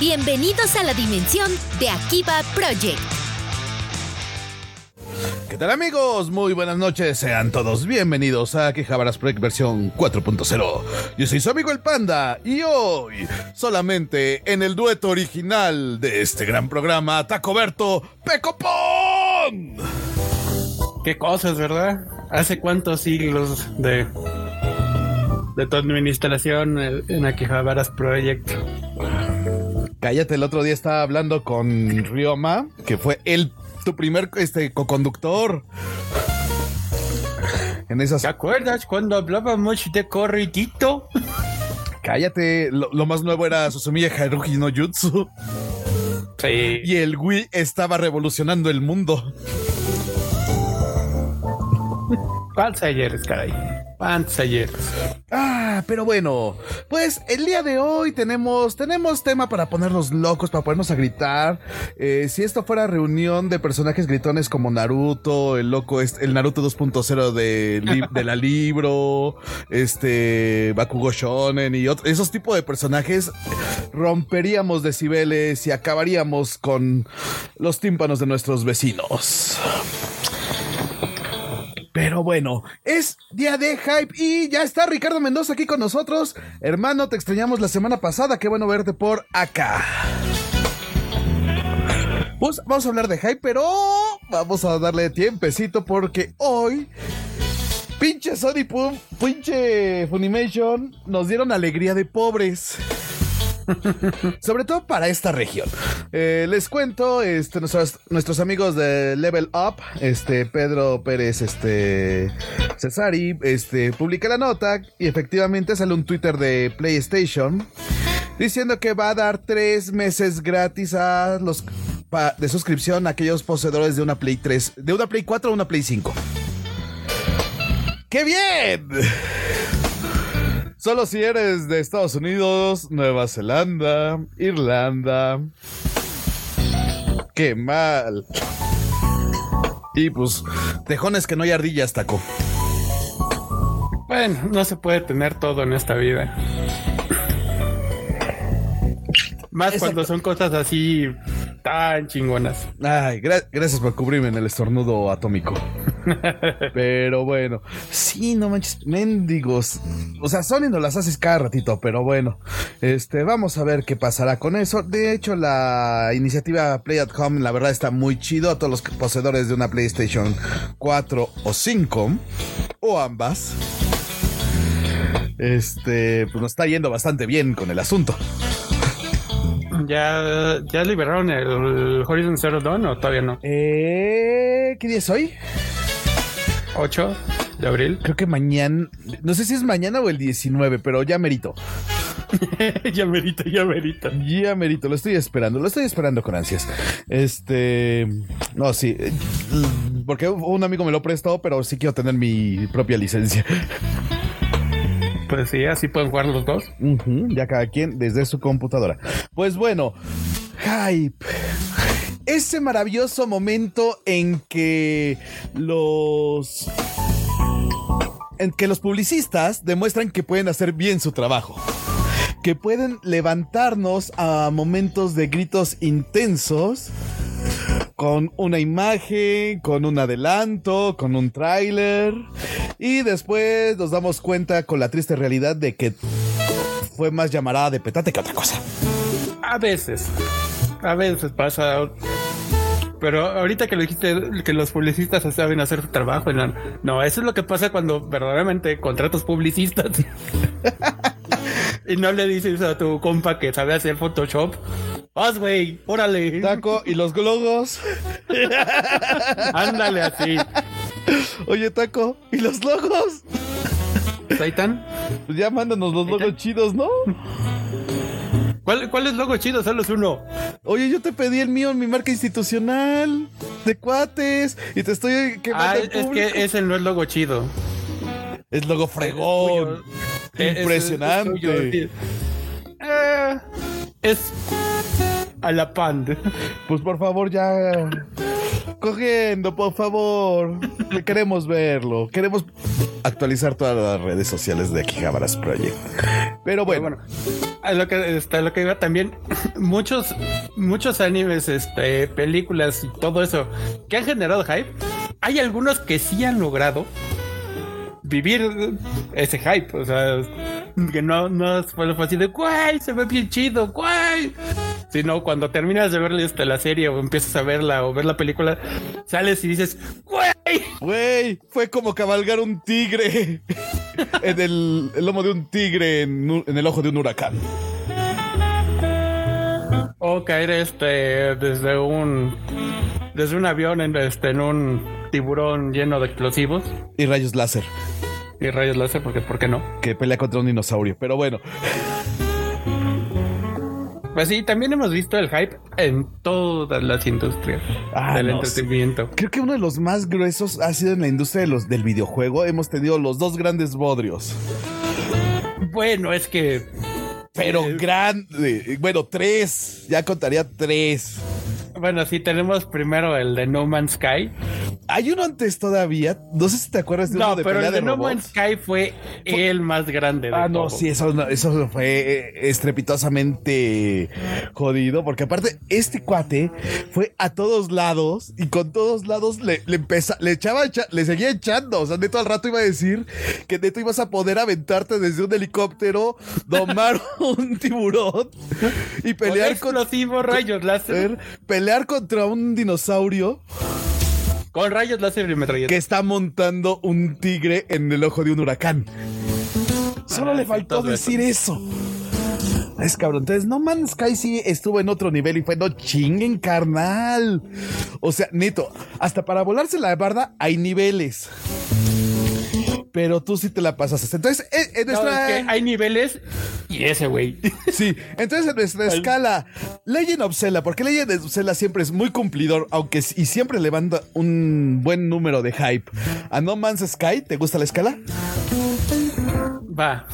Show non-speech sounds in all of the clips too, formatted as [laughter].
Bienvenidos a la dimensión de Akiba Project. ¿Qué tal amigos? Muy buenas noches, sean todos bienvenidos a Quejabaras Project versión 4.0. Yo soy su amigo el Panda y hoy, solamente en el dueto original de este gran programa, Tacoberto Pecopón. Qué cosas, ¿verdad? ¿Hace cuántos siglos de, de tu administración en Akihabaras Project? Cállate, el otro día estaba hablando con Ryoma, que fue el tu primer este co-conductor. En esas. ¿Te acuerdas cuando hablábamos de corridito? Cállate, lo, lo más nuevo era Susumiya Haruhi no Jutsu. Sí. Y el Wii estaba revolucionando el mundo. ¿Cuántos ayeres, caray? ¿Cuántos ayeres? Ah, pero bueno, pues el día de hoy tenemos, tenemos tema para ponernos locos, para ponernos a gritar. Eh, si esto fuera reunión de personajes gritones como Naruto, el loco, es- el Naruto 2.0 de, li- de la libro, este, Bakugo Shonen y otros, esos tipos de personajes, romperíamos decibeles y acabaríamos con los tímpanos de nuestros vecinos. Pero bueno, es día de hype y ya está Ricardo Mendoza aquí con nosotros. Hermano, te extrañamos la semana pasada, qué bueno verte por acá. Pues vamos a hablar de hype, pero vamos a darle tiempecito porque hoy pinche Sony Pum, pinche Funimation nos dieron alegría de pobres. [laughs] Sobre todo para esta región. Eh, les cuento, este, nuestros, amigos de Level Up, este, Pedro Pérez, este, Cesari, este, publica la nota y efectivamente sale un Twitter de PlayStation diciendo que va a dar tres meses gratis a los de suscripción a aquellos poseedores de una Play 3, de una Play 4 o una Play 5. ¡Qué bien! Solo si eres de Estados Unidos, Nueva Zelanda, Irlanda. Qué mal. Y pues, tejones que no hay ardillas, taco. Bueno, no se puede tener todo en esta vida. Más Exacto. cuando son cosas así tan chingonas. Ay, gra- gracias por cubrirme en el estornudo atómico. [laughs] pero bueno, sí, no manches, mendigos. O sea, Sony nos las haces cada ratito, pero bueno, este, vamos a ver qué pasará con eso. De hecho, la iniciativa Play at Home, la verdad, está muy chido a todos los poseedores de una PlayStation 4 o 5, o ambas. Este, pues nos está yendo bastante bien con el asunto. ¿Ya, ya liberaron el Horizon Zero Dawn o todavía no? Eh, ¿qué día es hoy? 8 de abril. Creo que mañana, no sé si es mañana o el 19, pero ya merito. [laughs] ya merito, ya merito. Ya merito, lo estoy esperando, lo estoy esperando con ansias. Este, no, sí, porque un amigo me lo prestó, pero sí quiero tener mi propia licencia. Pues sí, así pueden jugar los dos. Ya cada quien desde su computadora. Pues bueno, hype. Ese maravilloso momento en que los en que los publicistas demuestran que pueden hacer bien su trabajo. Que pueden levantarnos a momentos de gritos intensos con una imagen, con un adelanto, con un tráiler y después nos damos cuenta con la triste realidad de que fue más llamarada de petate que otra cosa. A veces. A veces pasa. Pero ahorita que lo dijiste, que los publicistas saben hacer su trabajo. No, no, eso es lo que pasa cuando verdaderamente contratas publicistas. [laughs] y no le dices a tu compa que sabe hacer Photoshop. Haz, güey, órale. Taco y los glogos. [laughs] Ándale así. Oye, Taco, ¿y los logos? ¿Saitan? Pues ya mándanos los logos chidos, ¿no? ¿Cuál, ¿Cuál es logo chido? Solo es uno. Oye, yo te pedí el mío en mi marca institucional de cuates y te estoy quemando Ah, el es público. que ese no es logo chido. Es logo fregón. Es- Impresionante. es. Eh, es a la pan. Pues por favor, ya. Cogiendo, por favor. Que Queremos verlo. Queremos actualizar todas las redes sociales de Akihabaras Project. Pero bueno, Bueno, a lo que está lo que iba también [laughs] muchos, muchos animes, este, películas y todo eso que han generado hype, hay algunos que sí han logrado vivir ese hype. O sea, que no, no fue así de, güey, se ve bien chido, güey. Sino cuando terminas de ver este, la serie o empiezas a verla o ver la película, sales y dices, güey. Güey, fue como cabalgar un tigre [laughs] en el, el, lomo de un tigre en, en, el ojo de un huracán. O caer este desde un desde un avión en, este, en un tiburón lleno de explosivos. Y rayos láser. Y rayos láser, porque ¿por qué no? Que pelea contra un dinosaurio, pero bueno. Pues sí, también hemos visto el hype en todas las industrias Ah, del no, entretenimiento. Creo que uno de los más gruesos ha sido en la industria de los, del videojuego. Hemos tenido los dos grandes bodrios. Bueno, es que Pero Eh, grande. Bueno, tres. Ya contaría tres. Bueno, sí, tenemos primero el de No Man's Sky. Hay uno antes todavía. No sé si te acuerdas de No, uno de pero pelea el de de No. Man's Sky fue el más grande de Ah, no, sí, eso, no- eso fue eh, estrepitosamente jodido, porque aparte este cuate fue a todos lados y con todos lados le, le empeza, le echaba, echa- le seguía echando, o sea, neto al rato iba a decir que neto ibas a poder aventarte desde un helicóptero, domar [laughs] un tiburón y Con pelear con, explosivos rayos láser. pelear contra un dinosaurio Con rayos láser y metralletas. que está montando un tigre en el ojo de un huracán. Solo Ah, le faltó decir eso. Es cabrón. Entonces, No Man's Sky sí estuvo en otro nivel y fue no chinguen, carnal. O sea, neto, hasta para volarse la barda hay niveles. Pero tú sí te la pasas. Entonces, en, en No, nuestra. es que hay niveles y ese güey. [laughs] Sí, entonces en nuestra escala, Legend of Zelda, porque Legend of Zelda siempre es muy cumplidor, aunque y siempre levanta un buen número de hype. A No Man's Sky, ¿te gusta la escala? Va.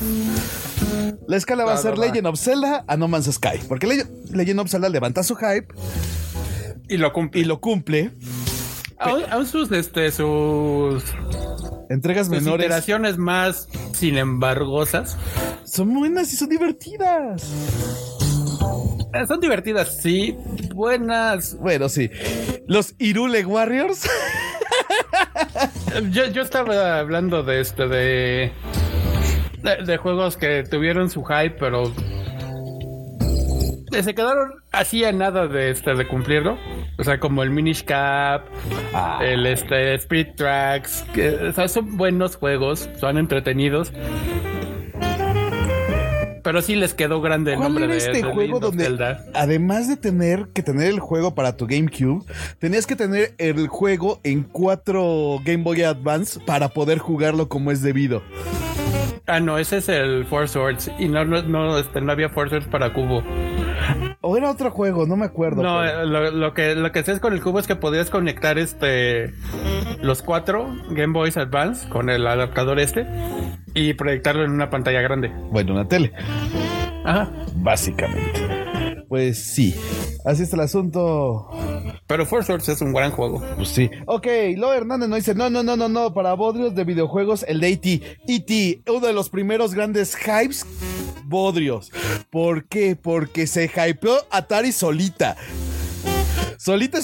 La escala va a ser va, va. Legend of Zelda a No Man's Sky, porque Le- Legend of Zelda levanta su hype Y lo cumple. y lo cumple. Aún, sus, este, sus, Entregas sus menores iteraciones más, sin embargosas, son buenas y son divertidas. eh, son divertidas, sí, buenas. Bueno, sí. Los Irule Warriors. Yo, yo estaba hablando de este, de, de, de juegos que tuvieron su hype, pero se quedaron así a nada de este, de cumplirlo. O sea, como el Minish Cap, Ah. el este Speed Tracks, que o sea, son buenos juegos, son entretenidos. Pero sí les quedó grande el ¿Cuál nombre era de este de juego donde, Zelda. además de tener que tener el juego para tu GameCube, tenías que tener el juego en cuatro Game Boy Advance para poder jugarlo como es debido? Ah, no, ese es el Four Swords. Y no, no, no, este, no había Four Swords para cubo. O era otro juego, no me acuerdo. No, pero- lo, lo que lo que haces con el cubo es que podías conectar este los cuatro Game Boys Advance con el adaptador este y proyectarlo en una pantalla grande. Bueno, una tele, Ajá. básicamente. Pues sí, así está el asunto. Pero Four Swords es un gran juego. Pues sí. Ok, Lo Hernández nos dice, no, no, no, no, no, para bodrios de videojuegos, el de E.T. E.T., uno de los primeros grandes hypes, bodrios. ¿Por qué? Porque se hypeó Atari solita. Solita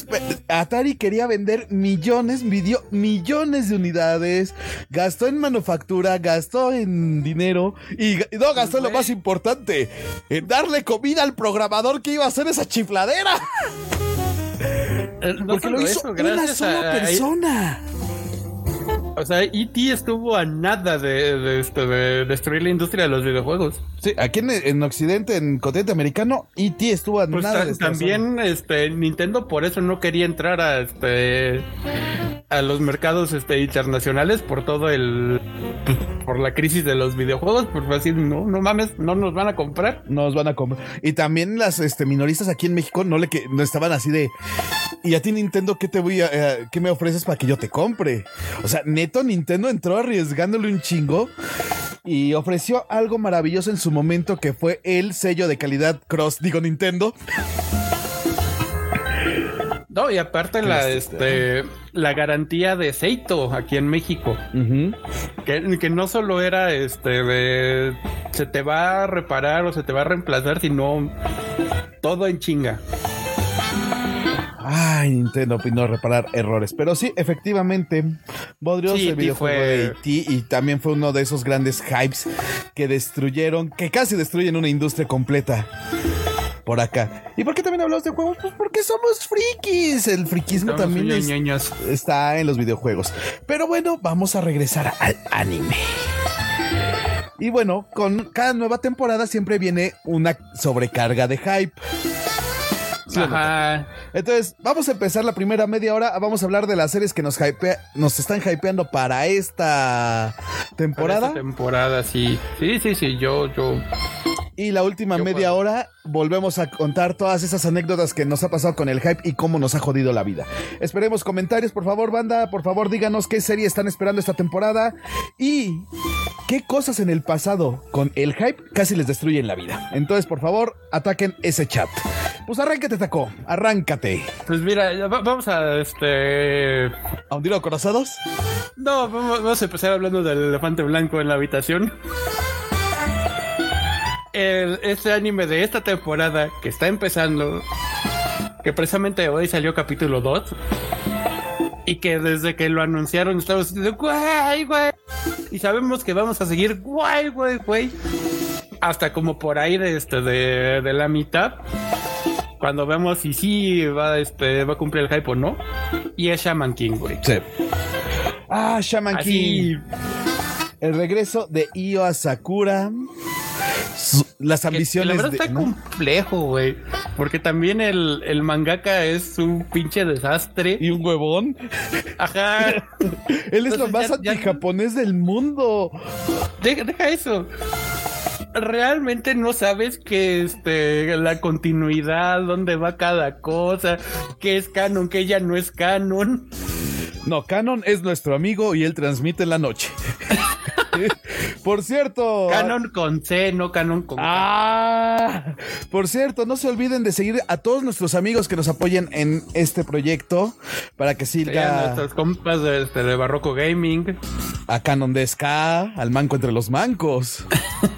Atari quería vender millones, midió millones de unidades, gastó en manufactura, gastó en dinero y, no gastó en lo más importante, en darle comida al programador que iba a hacer esa chifladera. Eh, no Porque lo hizo eso, una sola a- a- persona. O sea, E.T. estuvo a nada de, de, este, de destruir la industria de los videojuegos. Sí, aquí en, en Occidente, en continente americano, E.T. estuvo a Pues nada de también este Nintendo por eso no quería entrar a este a los mercados este internacionales por todo el pues, por la crisis de los videojuegos, por decir, no, no mames, no nos van a comprar. Nos van a comprar. Y también las este, minoristas aquí en México no le que no estaban así de. Y a ti Nintendo, ¿qué te voy a, eh, qué me ofreces para que yo te compre? O sea, Nintendo entró arriesgándole un chingo y ofreció algo maravilloso en su momento que fue el sello de calidad Cross, digo Nintendo. No, y aparte la, este, la garantía de Seito aquí en México. que, que, no solo era este de se te va a reparar o se te va a reemplazar, sino todo en chinga. Ay, Nintendo no reparar errores. Pero sí, efectivamente, Bodrios, el videojuego de E.T. y también fue uno de esos grandes hypes que destruyeron, que casi destruyen una industria completa por acá. ¿Y por qué también hablamos de juegos? Pues porque somos frikis. El frikismo también está en los videojuegos. Pero bueno, vamos a regresar al anime. Y bueno, con cada nueva temporada siempre viene una sobrecarga de hype. Entonces, vamos a empezar la primera media hora. Vamos a hablar de las series que nos nos están hypeando para esta temporada. Para esta temporada, sí. Sí, sí, sí. Yo, yo. Y la última media hora volvemos a contar todas esas anécdotas que nos ha pasado con el hype y cómo nos ha jodido la vida. Esperemos comentarios, por favor, banda. Por favor, díganos qué serie están esperando esta temporada y qué cosas en el pasado con el hype casi les destruyen la vida. Entonces, por favor, ataquen ese chat. Pues arráncate, Taco. Arráncate. Pues mira, vamos a este. ¿A hundir corazados? No, vamos a empezar hablando del elefante blanco en la habitación. El, este anime de esta temporada que está empezando, que precisamente hoy salió capítulo 2, y que desde que lo anunciaron estamos diciendo, guay, guay, y sabemos que vamos a seguir, guay, guay, guay, hasta como por ahí de, este, de, de la mitad cuando vemos si sí va, este, va a cumplir el hype o no. Y es Shaman King, güey. Sí. Ah, Shaman King. El regreso de Io Asakura. Las ambiciones. la verdad está complejo, güey. Porque también el, el, mangaka es un pinche desastre. Y un huevón. Ajá. [laughs] Él es lo más anti-japonés del mundo. deja eso realmente no sabes que este la continuidad, dónde va cada cosa, qué es canon, qué ya no es canon. No, Canon es nuestro amigo y él transmite en la noche. [laughs] [laughs] por cierto. Canon con C, no Canon con Ah. Por cierto, no se olviden de seguir a todos nuestros amigos que nos apoyen en este proyecto para que siga. nuestros compas de, este, de Barroco Gaming. A Canon de Ska, al manco entre los mancos.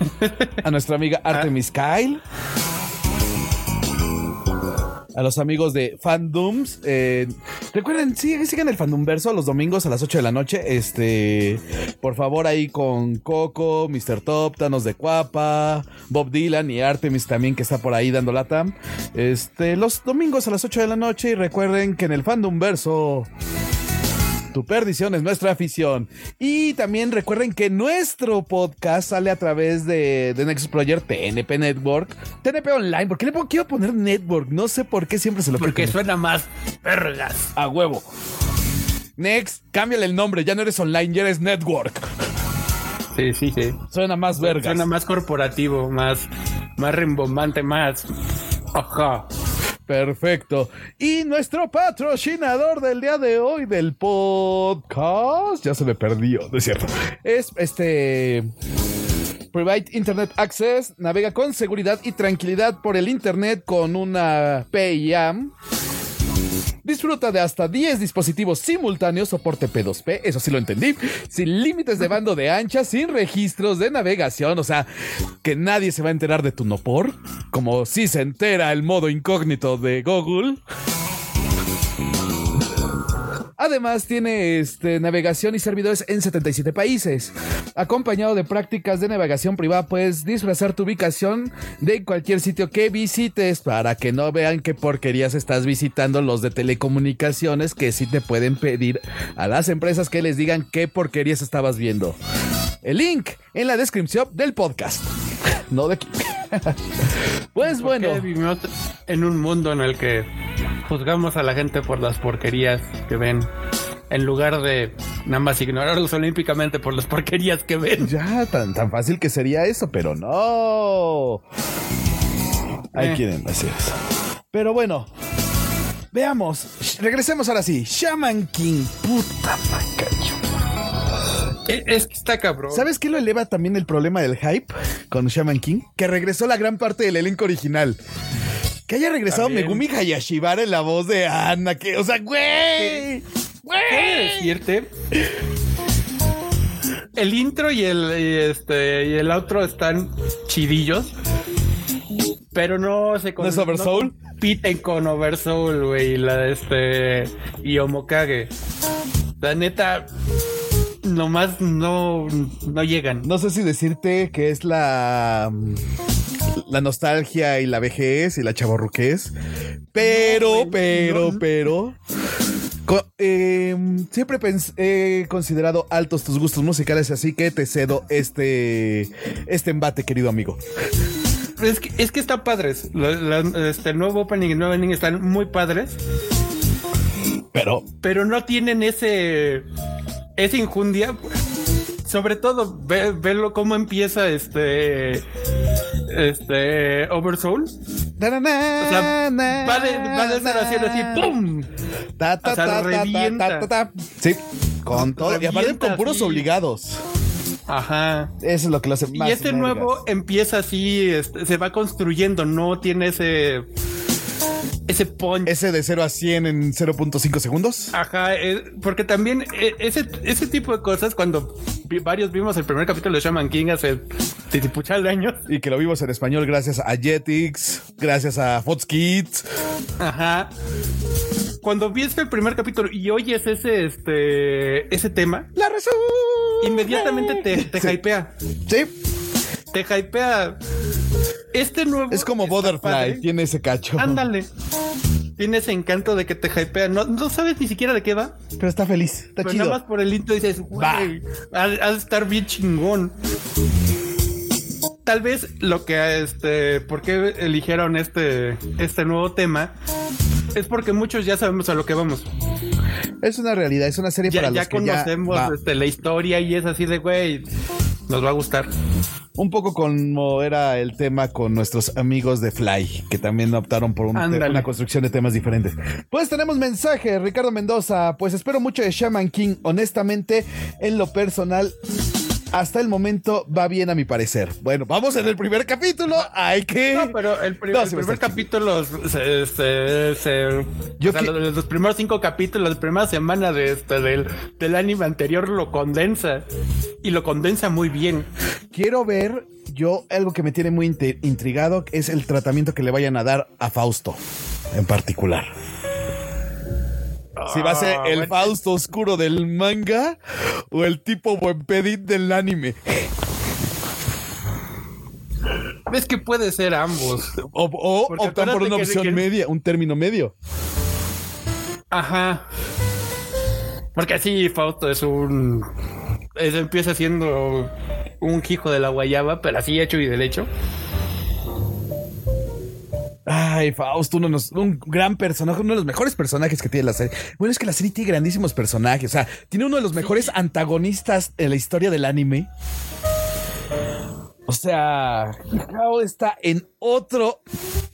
[laughs] a nuestra amiga Artemis Kyle a los amigos de Fandoms. Eh, recuerden, sí, sigan el Fandomverso los domingos a las 8 de la noche. Este, por favor, ahí con Coco, Mr. Top, Thanos de Cuapa, Bob Dylan y Artemis también que está por ahí dando lata. Este, los domingos a las 8 de la noche. Y recuerden que en el Fandomverso tu perdición es nuestra afición. Y también recuerden que nuestro podcast sale a través de, de Next Project TNP Network, TNP Online. ¿Por qué le quiero poner Network? No sé por qué siempre se lo Porque suena más vergas. A huevo. Next, cámbiale el nombre. Ya no eres online, ya eres Network. Sí, sí, sí. Suena más vergas. Suena más corporativo, más, más rimbombante, más. Ajá. Perfecto. Y nuestro patrocinador del día de hoy del podcast, ya se me perdió, ¿no es cierto? Es este... Private Internet Access navega con seguridad y tranquilidad por el Internet con una PIAM Disfruta de hasta 10 dispositivos simultáneos, soporte P2P, eso sí lo entendí, sin límites de bando de ancha, sin registros de navegación, o sea, que nadie se va a enterar de tu no por, como si se entera el modo incógnito de Google. Además, tiene este, navegación y servidores en 77 países. Acompañado de prácticas de navegación privada, puedes disfrazar tu ubicación de cualquier sitio que visites para que no vean qué porquerías estás visitando los de telecomunicaciones que sí te pueden pedir a las empresas que les digan qué porquerías estabas viendo. El link en la descripción del podcast. No de aquí. [laughs] pues bueno. en un mundo en el que juzgamos a la gente por las porquerías que ven en lugar de nada más ignorarlos olímpicamente por las porquerías que ven. Ya, tan, tan fácil que sería eso, pero no. Ahí eh. quieren hacer eso. Pero bueno, veamos. Regresemos ahora sí. Shaman King. Puta macacho. Eh, es que está cabrón. ¿Sabes qué lo eleva también el problema del hype con Shaman King? Que regresó la gran parte del elenco original Que haya regresado También. Megumi Hayashibara en la voz de Ana, que, o sea, güey. ¿Qué Güey. decirte? El intro y el, y este, y el outro están chidillos. Pero no se ¿No es Oversoul? compiten con Oversoul, güey. La este. Y Omokage. La neta. Nomás no, no llegan. No sé si decirte que es la. La nostalgia y la vejez y la chavorruquez. Pero, No, pero, no. pero. eh, siempre he considerado altos tus gustos musicales, así que te cedo este, este embate, querido amigo. Es que, es que están padres. La- la- este el nuevo opening y el nuevo ending están muy padres. Pero, pero no tienen ese esa injundia. Sobre todo, ve, verlo cómo empieza este este Oversoul. Na, na, O sea, va de, va de ser así, así. ¡pum! Ta, ta, O sea, ta, ta, ta, revienta. ta, ta, ta. Sí, con todo. Y aparte Revienta, con puros sí. obligados. Ajá. Eso es lo que lo hace más. y este nuevo empieza así, este, se va construyendo, no tiene ese ese punch. Ese de 0 a 100 en 0.5 segundos. Ajá, eh, porque también eh, ese, ese tipo de cosas, cuando vi- varios vimos el primer capítulo de Shaman King hace titipuchal de años, Y que lo vimos en español gracias a Jetix, gracias a Fox Kids. Ajá. Cuando viste el primer capítulo y oyes ese, este, ese tema, La razón. inmediatamente te, te Sí. hypea. Sí, Te hypea. Este nuevo. es como Butterfly, tiene ese cacho. Ándale. Tiene ese encanto de que te hypea. No, no sabes ni siquiera de qué va. Pero está feliz, está Pero chido. nada más por el intro dices, güey, ha, ha de estar bien chingón. Tal vez lo que, este, por qué eligieron este, este nuevo tema es porque muchos ya sabemos a lo que vamos. Es una realidad, es una serie Ya, para ya los que conocemos ya va. este, la historia y es así de, güey, nos va a gustar. Un poco como era el tema con nuestros amigos de Fly, que también optaron por un una construcción de temas diferentes. Pues tenemos mensaje, Ricardo Mendoza. Pues espero mucho de Shaman King. Honestamente, en lo personal, hasta el momento va bien a mi parecer. Bueno, vamos en el primer capítulo. Hay que. No, pero el, No, primer capítulo se, se- se- Yo o sea, que- los, los primeros cinco capítulos, la primera semana de este del, del anime anterior lo condensa y lo condensa muy bien. Quiero ver. Yo, algo que me tiene muy intrigado es el tratamiento que le vayan a dar a Fausto en particular. Si va a ser Ah, el bueno. Fausto oscuro del manga o el tipo buen pedit del anime. Es que puede ser ambos. O, o optan por una opción que- media, un término medio. Ajá. Porque así Fausto es un. es- empieza siendo un hijo de la guayaba, pero así hecho y derecho. Ay, Fausto, uno un gran personaje, uno de los mejores personajes que tiene la serie. Bueno, es que la serie tiene grandísimos personajes. O sea, tiene uno de los mejores antagonistas en la historia del anime. O sea, Hao está en otro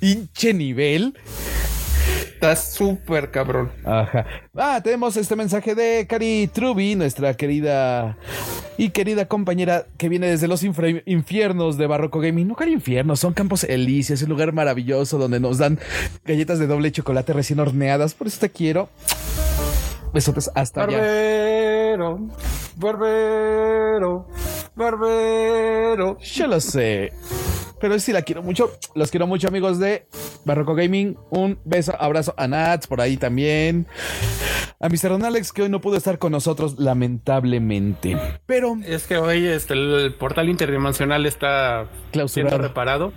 hinche nivel. Está súper cabrón. Ajá. Ah, tenemos este mensaje de Cari Truby, nuestra querida y querida compañera que viene desde los infiernos de Barroco Gaming. No, Cari infiernos, son campos elíseos, un lugar maravilloso donde nos dan galletas de doble chocolate recién horneadas. Por eso te quiero. Besotes hasta allá. Barbero, barbero, barbero. Yo lo sé. Pero sí la quiero mucho. Los quiero mucho, amigos de Barroco Gaming. Un beso, abrazo a Nats por ahí también. A Mr. Don Alex, que hoy no pudo estar con nosotros, lamentablemente. Pero Es que hoy este, el portal interdimensional está Clausurado. siendo reparado.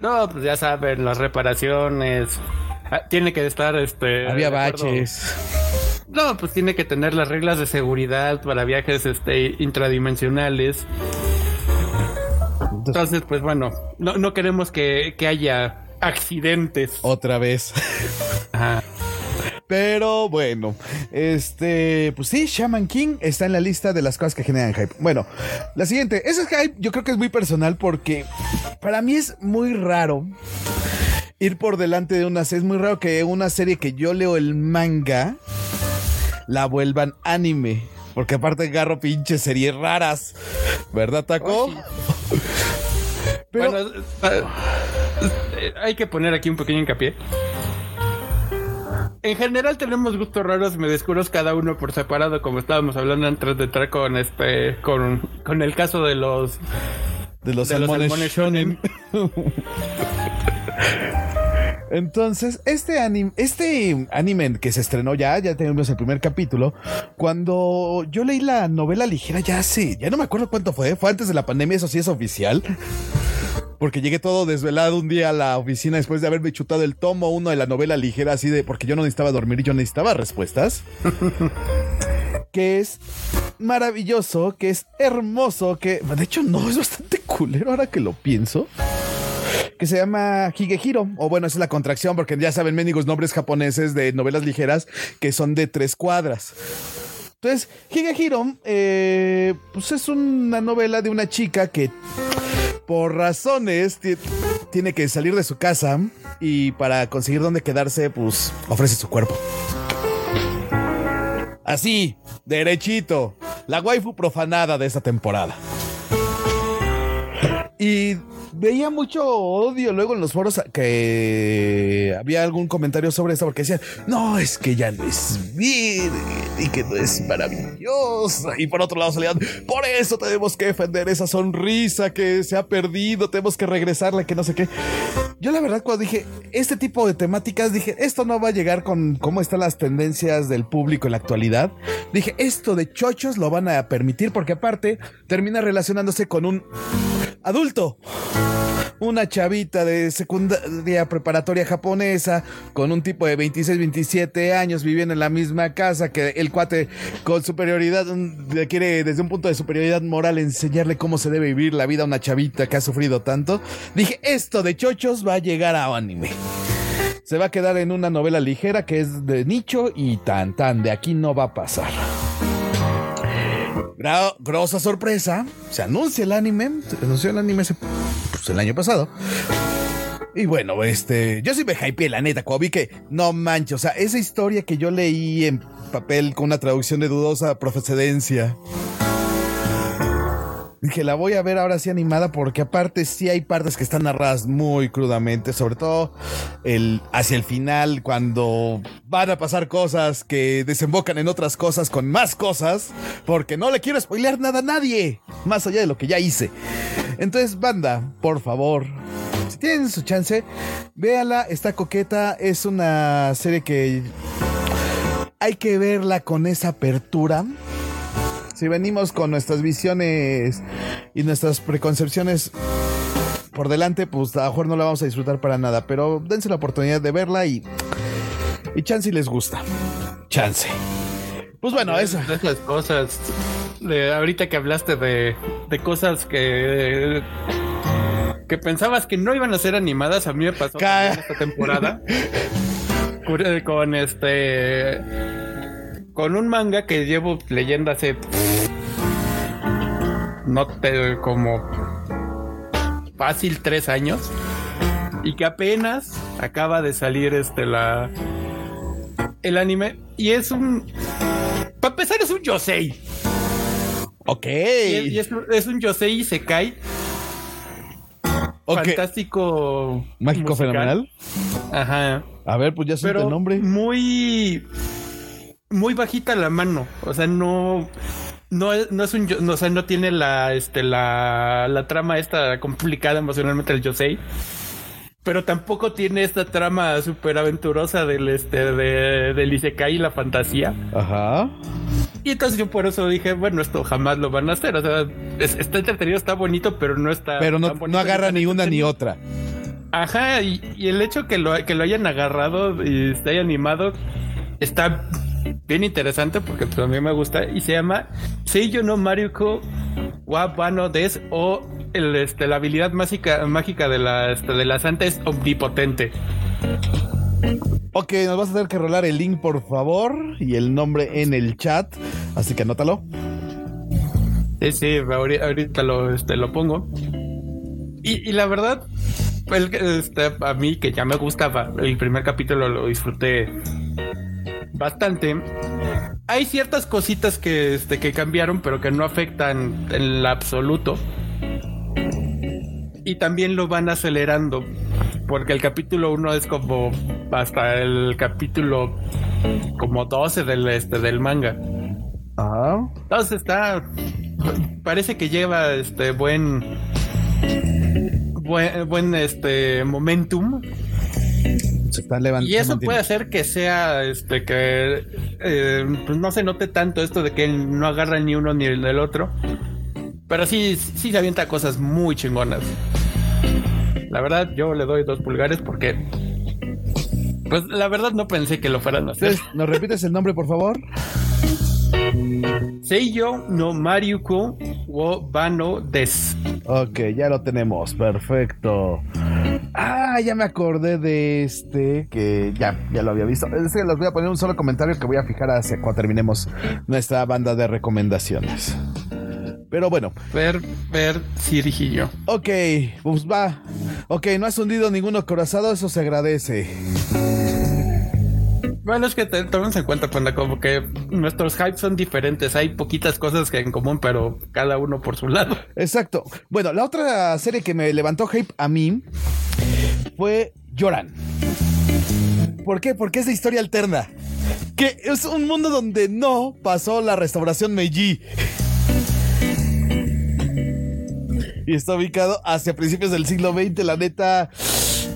No, pues ya saben, las reparaciones. ah, Tiene que estar este. había baches. No, pues tiene que tener las reglas de seguridad para viajes este, intradimensionales. Entonces, pues bueno, no, no queremos que, que haya accidentes. Otra vez. [laughs] Ajá. Pero bueno, este, pues sí, Shaman King está en la lista de las cosas que generan hype. Bueno, la siguiente, ese hype yo creo que es muy personal porque para mí es muy raro ir por delante de una serie. Es muy raro que una serie que yo leo el manga la vuelvan anime. Porque aparte agarro pinches series raras. ¿Verdad, Taco? [laughs] Pero Bueno, eh, hay que poner aquí un pequeño hincapié. En general tenemos gustos raros, me descubros cada uno por separado, como estábamos hablando antes de entrar con este, con, con el caso de los de los de los salmones salmones shonen. [laughs] Entonces, este anime, este anime que se estrenó ya, ya tenemos el primer capítulo. Cuando yo leí la novela ligera ya hace, ya no me acuerdo cuánto fue, fue antes de la pandemia, eso sí es oficial. Porque llegué todo desvelado un día a la oficina después de haberme chutado el tomo uno de la novela ligera, así de porque yo no necesitaba dormir y yo necesitaba respuestas. [laughs] que es maravilloso, que es hermoso, que de hecho no es bastante culero ahora que lo pienso. Que se llama Higehiro, o bueno, esa es la contracción, porque ya saben, mendigos nombres japoneses de novelas ligeras que son de tres cuadras. Entonces, Higehiro, eh, pues es una novela de una chica que por razones ti- tiene que salir de su casa y para conseguir dónde quedarse, pues ofrece su cuerpo. Así, derechito. La waifu profanada de esta temporada. Y veía mucho odio luego en los foros que había algún comentario sobre esto porque decían, no, es que ya no es virgen y que no es maravillosa. Y por otro lado salían, por eso tenemos que defender esa sonrisa que se ha perdido, tenemos que regresarla, que no sé qué. Yo la verdad cuando dije este tipo de temáticas, dije, esto no va a llegar con cómo están las tendencias del público en la actualidad. Dije, esto de chochos lo van a permitir porque aparte termina relacionándose con un adulto. Una chavita de secundaria preparatoria japonesa con un tipo de 26, 27 años viviendo en la misma casa que el cuate con superioridad mm, quiere desde un punto de superioridad moral enseñarle cómo se debe vivir la vida a una chavita que ha sufrido tanto. Dije, esto de chochos va a llegar a anime. Se va a quedar en una novela ligera que es de nicho y tan tan, de aquí no va a pasar. Gra- grosa sorpresa, se anuncia el anime, se anunció el anime ese- pues, el año pasado. Y bueno, este, yo sí me hypeé, la neta, cuando vi que, no manches, o sea, esa historia que yo leí en papel con una traducción de dudosa procedencia. Dije, la voy a ver ahora sí animada porque aparte sí hay partes que están narradas muy crudamente, sobre todo el, hacia el final cuando van a pasar cosas que desembocan en otras cosas con más cosas, porque no le quiero spoilear nada a nadie, más allá de lo que ya hice. Entonces, banda, por favor, si tienen su chance, véala, está coqueta, es una serie que hay que verla con esa apertura. Si venimos con nuestras visiones y nuestras preconcepciones por delante, pues a lo mejor no la vamos a disfrutar para nada. Pero dense la oportunidad de verla y. Y chance si les gusta. Chance. Pues bueno. De esas cosas. De ahorita que hablaste de, de cosas que. que pensabas que no iban a ser animadas, a mí me pasó esta temporada. [laughs] Con- Con este. Con un manga que llevo leyendo hace. No te. como. fácil tres años. Y que apenas acaba de salir este la. El anime. Y es un. Para empezar, es un Yosei. Ok. Y, y es, es un Yosei Sekai Ok. fantástico. Mágico musical. fenomenal. Ajá. A ver, pues ya Pero el nombre. muy. Muy bajita la mano. O sea, no. No es, no es un. yo- No, o sea, no tiene la. Este, la. La trama esta complicada emocionalmente del Yosei. Pero tampoco tiene esta trama súper aventurosa del este de, del Isekai y la fantasía. Ajá. Y entonces yo por eso dije, bueno, esto jamás lo van a hacer. O sea, es- está entretenido, está bonito, pero no está. Pero no, no agarra ni una ni otra. Ajá, y, y el hecho que lo, que lo hayan agarrado y esté animado está bien interesante porque pues, a mí me gusta y se llama Seiyo no Maruko wa Wano Des o el, este, la habilidad mágica, mágica de la, este, de la santa es omnipotente. Ok, nos vas a tener que rolar el link, por favor, y el nombre en el chat. Así que anótalo. Sí, sí, ahori- ahorita lo, este, lo pongo. Y, y la verdad, el, este, a mí que ya me gustaba, el primer capítulo lo disfruté bastante. Hay ciertas cositas que, este, que cambiaron, pero que no afectan en lo absoluto. y también lo van acelerando. Porque el capítulo 1 es como hasta el capítulo como 12 del, este, del manga. Ajá. Entonces está. Parece que lleva este buen. Buen, buen este momentum. Se está levantando. Y eso puede hacer que sea este que eh, pues no se note tanto esto de que no agarra ni uno ni el del otro. Pero sí, sí se avienta cosas muy chingonas. La verdad, yo le doy dos pulgares porque. Pues la verdad no pensé que lo fueran a hacer. ¿Nos repites el nombre, por favor? Seiyo no Mariuko wo Bano des. Ok, ya lo tenemos, perfecto. Ah, ya me acordé de este, que ya, ya lo había visto. Este les voy a poner un solo comentario que voy a fijar hacia cuando terminemos nuestra banda de recomendaciones. Pero bueno. Ver, ver, Sirijillo. Ok, pues va. Ok, no has hundido ninguno corazado, eso se agradece. Bueno, es que te, en cuenta, Panda, como que nuestros hypes son diferentes. Hay poquitas cosas que en común, pero cada uno por su lado. Exacto. Bueno, la otra serie que me levantó hype a mí fue Lloran. ¿Por qué? Porque es de historia alterna. Que es un mundo donde no pasó la restauración Meiji. Y está ubicado hacia principios del siglo XX, la neta.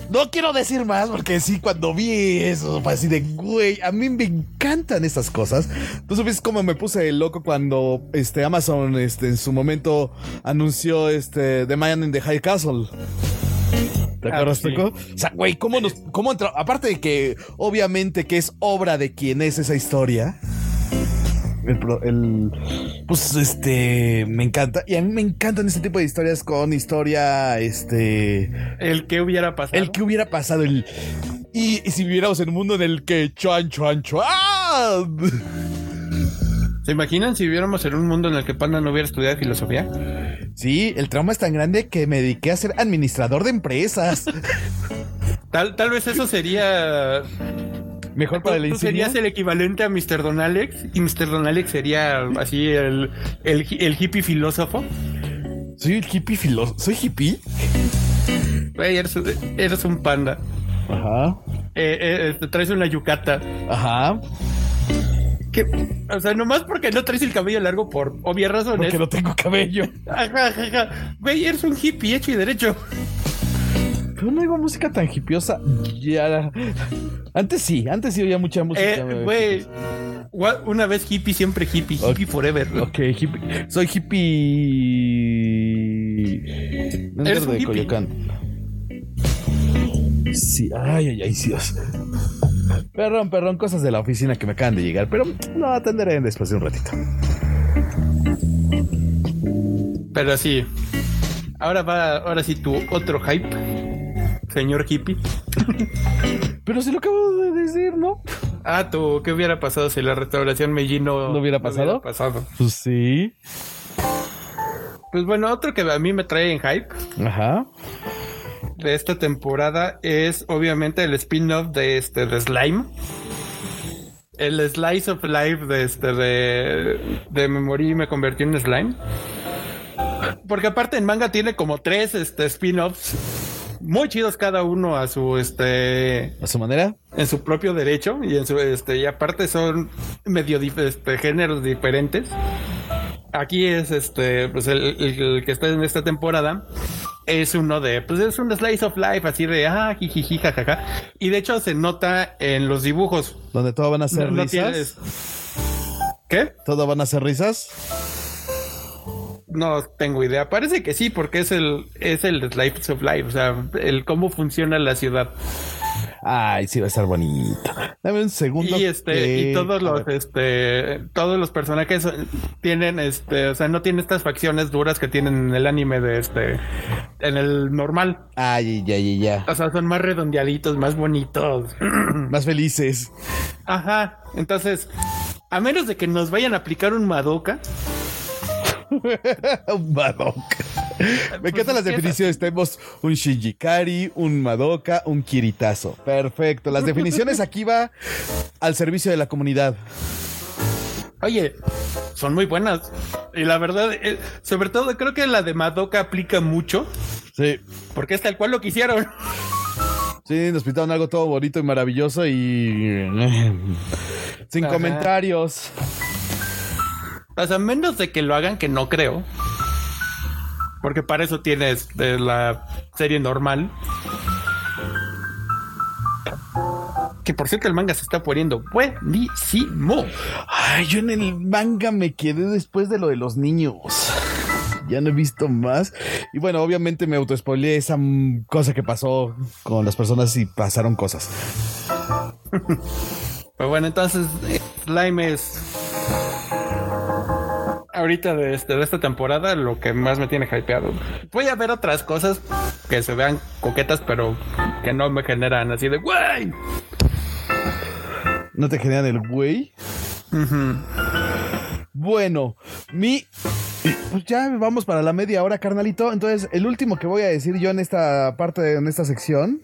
No quiero decir más porque sí, cuando vi eso, fue así de, güey, a mí me encantan estas cosas. Tú supiste cómo me puse loco cuando este, Amazon este, en su momento anunció este, The Man in the High Castle. ¿Te Ah, acuerdas, sí. O sea, güey, ¿cómo nos, cómo entra? Aparte de que, obviamente, que es obra de quien es esa historia. El, el- pues este me encanta y a mí me encantan este tipo de historias con historia este El que hubiera pasado. el que hubiera pasado el y, y si viviéramos en un mundo en el que chuan chuan chuan ¿Se imaginan si viviéramos en un mundo en el que Panda no hubiera estudiado filosofía? sí el trauma es tan grande que me dediqué a ser administrador de empresas Tal, tal vez eso sería. Mejor para la Tú insignia serías el equivalente a Mr. Don Alex y Mr. Don Alex sería así el, el, hi- el hippie filósofo. soy el hippie filósofo soy hippie Güey, eres, eres un panda. ajá Eh, eh, te traes una yucata. ajá Que, o sea, nomás porque no traes el cabello largo por obvias razones. porque no tengo cabello Ajá, ajá, ajá. Güey, eres un hippie hecho y derecho. Pero no oigo música tan hippiosa ya antes sí antes sí oía mucha música Eh, güey. Una vez hippie, siempre hippie. Hippie forever. Ok, hippie. Soy hippie. No Eres de hippie. Coyoacán. Sí, ay, ay, ay, Dios. Perdón, perdón, cosas de la oficina que me acaban de llegar, pero lo atenderé después de un ratito. Pero sí. Ahora va, ahora sí tu otro hype. Señor hippie. [laughs] Pero si lo acabo de decir, ¿no? Ah, tú, ¿qué hubiera pasado si la restauración Meiji no, ¿No hubiera pasado? pasado? Pues sí. Pues bueno, otro que a mí me trae en hype Ajá. de esta temporada es obviamente el spin-off de este de Slime. El Slice of Life de este de, de me morí y me convertí en slime. Porque aparte en manga tiene como tres este, spin-offs muy chidos cada uno a su este A su manera. en su propio derecho y en su este y aparte son medio dif- este, géneros diferentes. Aquí es este pues el, el- el que está en esta temporada es uno de pues es un slice of life así de ah jijiji jajaja y de hecho se nota en los dibujos. Donde todo van a ser No- no risas. tienes- ¿Qué? Todo van a ser risas. No tengo idea. Parece que sí, porque es el es el slice of life, o sea, el cómo funciona la ciudad. Ay, sí, va a estar bonito. Dame un segundo. Y este, que- y todos los, este, todos los personajes son- tienen, este, o sea, no tienen estas facciones duras que tienen en el anime de este, en el normal. Ay, ya, ya, ya. O sea, son más redondeaditos, más bonitos. [clears throat] Más felices. Ajá. Entonces, a menos de que nos vayan a aplicar un Madoka, un [laughs] Madoka. Me encantan las definiciones. Tenemos un Shinjikari, un Madoka, un Kiritazo. Perfecto. Las definiciones aquí va al servicio de la comunidad. oye, son muy buenas. Y la verdad, eh, sobre todo creo que la de Madoka aplica mucho. Sí. Porque es tal cual lo que hicieron. Sí, nos pintaron algo todo bonito y maravilloso y. Sin Ajá. comentarios. O sea, menos de que lo hagan, que no creo. Porque para eso tienes de la serie normal. Que por cierto el manga se está poniendo buenísimo. Ay, yo en el manga me quedé después de lo de los niños. Ya no he visto más. Y bueno, obviamente me autoespoileé esa cosa que pasó con las personas y pasaron cosas. [laughs] Pero bueno, entonces eh, Slime es ahorita de, este- de esta temporada lo que más me tiene hypeado. Voy a ver otras cosas que se vean coquetas, pero que no me generan así de ¡Güey! ¿No te generan el güey? Bueno, mi. Pues ya vamos para la media hora, carnalito. Entonces, el último que voy a decir yo en esta parte, en esta sección.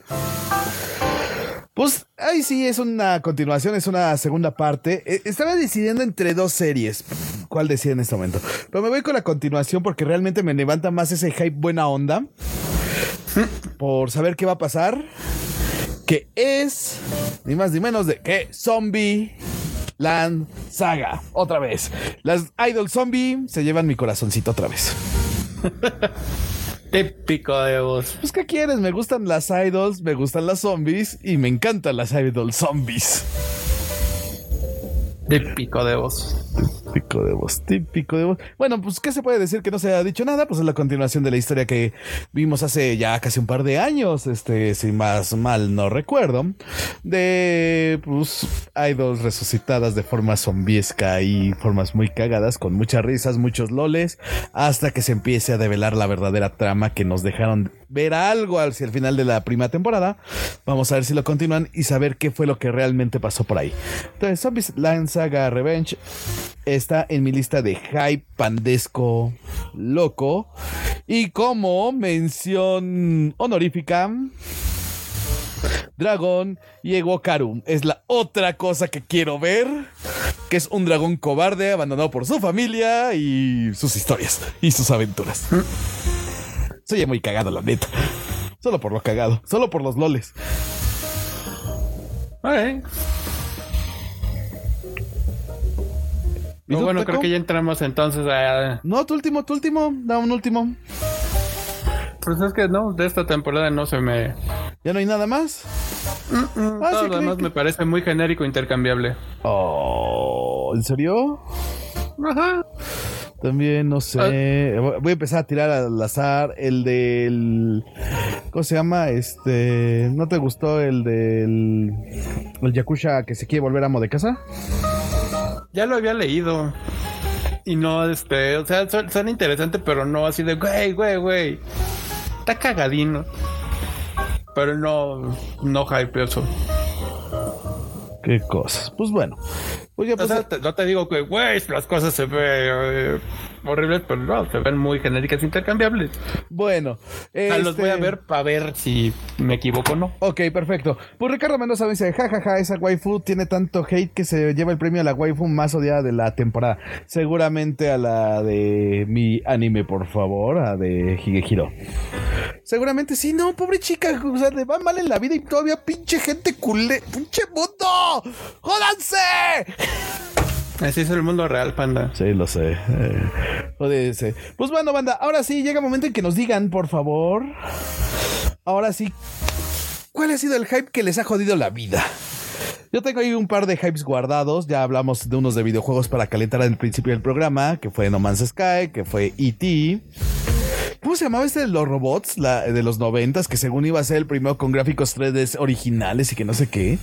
Pues ahí sí es una continuación, es una segunda parte. Eh, Estaba decidiendo entre dos series. ¿Cuál decía en este momento? Pero me voy con la continuación porque realmente me levanta más ese hype buena onda. Por saber qué va a pasar. Que es ni más ni menos de que Zombie Land Saga. Otra vez. Las Idol Zombie se llevan mi corazoncito otra vez. [laughs] Típico de vos. Pues, ¿qué quieres? Me gustan las idols, me gustan las zombies y me encantan las idol zombies. Típico de vos. Típico de voz, típico de voz. Bueno, pues, ¿qué se puede decir que no se ha dicho nada? Pues es la continuación de la historia que vimos hace ya casi un par de años, este, si más mal no recuerdo, de, pues, idols resucitadas de forma zombiesca y formas muy cagadas, con muchas risas, muchos loles, hasta que se empiece a develar la verdadera trama que nos dejaron ver algo hacia el final de la primera temporada. Vamos a ver si lo continúan y saber qué fue lo que realmente pasó por ahí. Entonces, Zombies Land Saga Revenge está en mi lista de hype pandesco loco. Y como mención honorífica, Dragón Llegó Karum es la otra cosa que quiero ver. Que es un dragón cobarde abandonado por su familia y sus historias y sus aventuras. Soy muy cagado, la neta. Solo por lo cagado, solo por los loles. ¿Y No, bueno, creo que ya entramos entonces a... No, tu último, tu último, da un último. Pues es que no, de esta temporada no se me... ¿Ya no hay nada más? Ah, Todo sí, lo demás que- me parece muy genérico intercambiable. Oh, ¿en serio? Ajá. También, no sé. Voy a empezar a tirar al azar el del. ¿Cómo se llama? Este. ¿No te gustó el del. El Yakusha que se quiere volver amo de casa? Ya lo había leído. Y no, este, o sea, son, son interesantes, pero no así de, güey, güey, güey. Está cagadino. Pero no, no hypeoso. Qué cosas. Pues bueno. Pues ya O sea, te- no te digo que, güey, las cosas se ven eh, horribles, pero no, se ven muy genéricas, intercambiables. bueno. O sea, los este- voy a ver para ver si me equivoco o no. Ok, perfecto. Pues Ricardo Mendoza me dice, jajaja, esa waifu tiene tanto hate que se lleva el premio a la waifu más odiada de la temporada. Seguramente a la de mi anime, por favor, a de Higehiro. Seguramente sí, no, pobre chica, o sea, le va mal en la vida y todavía pinche gente culé, pinche mundo. ¡Jódanse! Así es el mundo real, panda. Sí, lo sé. Eh. Pues bueno, banda, ahora sí llega el momento en que nos digan, por favor. Ahora sí, ¿cuál ha sido el hype que les ha jodido la vida? Yo tengo ahí un par de hypes guardados. Ya hablamos de unos de videojuegos para calentar al principio del programa, que fue No Man's Sky, que fue E.T. ¿Cómo se llamaba este de los robots de los noventas? Que según iba a ser el primero con gráficos 3D originales y que no sé qué.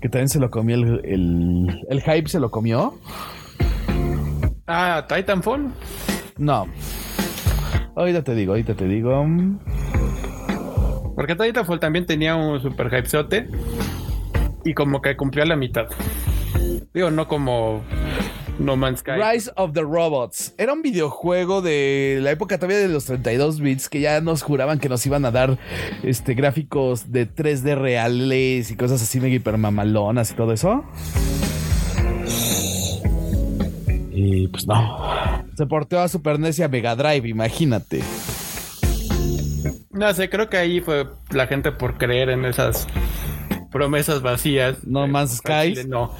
Que también se lo comió el, el, el hype, se lo comió. Ah, Titanfall. No. Ahorita te digo, ahorita te digo. Porque Titanfall también tenía un super hypezote. Y como que cumplió la mitad. Digo, no como No Man's Sky. Rise of the Robots. Era un videojuego de la época todavía de los 32 bits que ya nos juraban que nos iban a dar este gráficos de 3D reales y cosas así mega hipermamalonas y todo eso. Y pues no. Se porteó a Super NES y a Mega Drive, imagínate. No sé, creo que ahí fue la gente por creer en esas promesas vacías. No Eh, Man's chile No.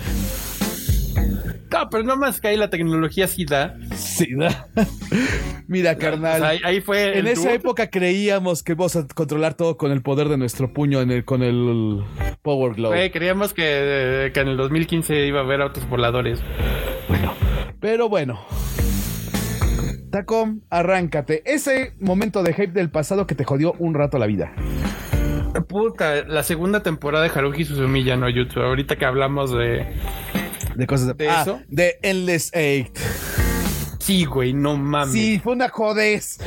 No, pero no más Sky la tecnología sí da. Sí, da. [laughs] Mira, carnal. O sea, ahí, ahí fue. en esa dude. época creíamos que íbamos a controlar todo con el poder de nuestro puño en el, con el Power Glove. Creíamos que, que en el 2015 iba a haber autos voladores. Bueno, pero bueno. Tacom, arráncate. Ese momento de hype del pasado que te jodió un rato la vida. Puta, la segunda temporada de Haruhi Suzumiya no YouTube. Ahorita que hablamos de. De cosas de, ¿De Ah, eso? De Endless Eight. Sí, güey, no mames. Sí, fue una jodez.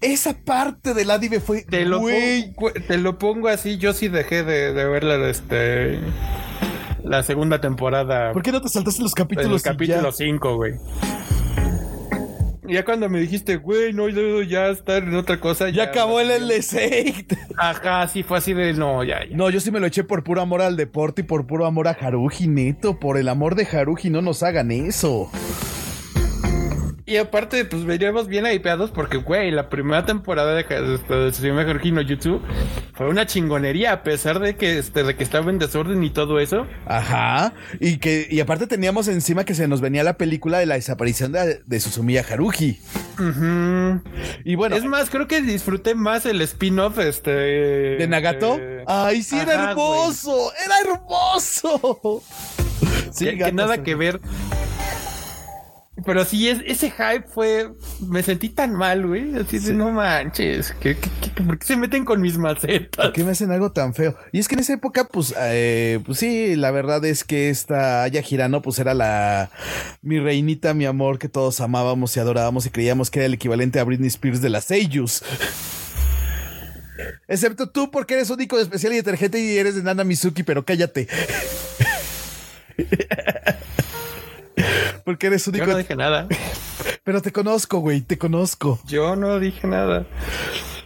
Esa parte del anime fue. Te lo, güey, pongo, te lo pongo así. Yo sí dejé de, de ver la, este, la segunda temporada. ¿Por qué no te saltaste los En el capítulos? capítulo ya? 5, güey. Ya cuando me dijiste, güey, no, yo ya estar en otra cosa. Ya acabó el Eight. Ajá, sí, fue así de no, ya, ya. No, yo sí me lo eché por puro amor al deporte y por puro amor a Haruji, neto. Por el amor de Haruji, no nos hagan eso. Y aparte, pues veníamos bien hypeados porque, güey, la primera temporada de, este, de Tsushima Haruhi no YouTube fue una chingonería, a pesar de que, este, de que estaba en desorden y todo eso. Ajá. Y que, y aparte teníamos encima que se nos venía la película de la desaparición de, de Susumiya Haruji. Ujú. Y bueno, es más, creo que disfruté más el spin-off, este... ¿de Nagato? eh, Ay, sí, era hermoso. Era hermoso. [laughs] Sí, que, que gatas, nada que ver. Pero sí, es, ese hype fue. Me sentí tan mal, güey. Así de no manches. ¿qué, qué, qué- por qué se meten con mis macetas? ¿Por qué me hacen algo tan feo? Y es que en esa época, pues, eh, pues sí, la verdad es que esta Aya Girano, pues era la mi reinita, mi amor, que todos amábamos y adorábamos y creíamos que era el equivalente a Britney Spears de las Seiyus. Excepto tú, porque eres único, especial y detergente y eres de Nana Mizuki, pero cállate. [laughs] porque eres Yo único. no dije nada. [laughs] Pero te conozco, güey, te conozco. Yo no dije nada.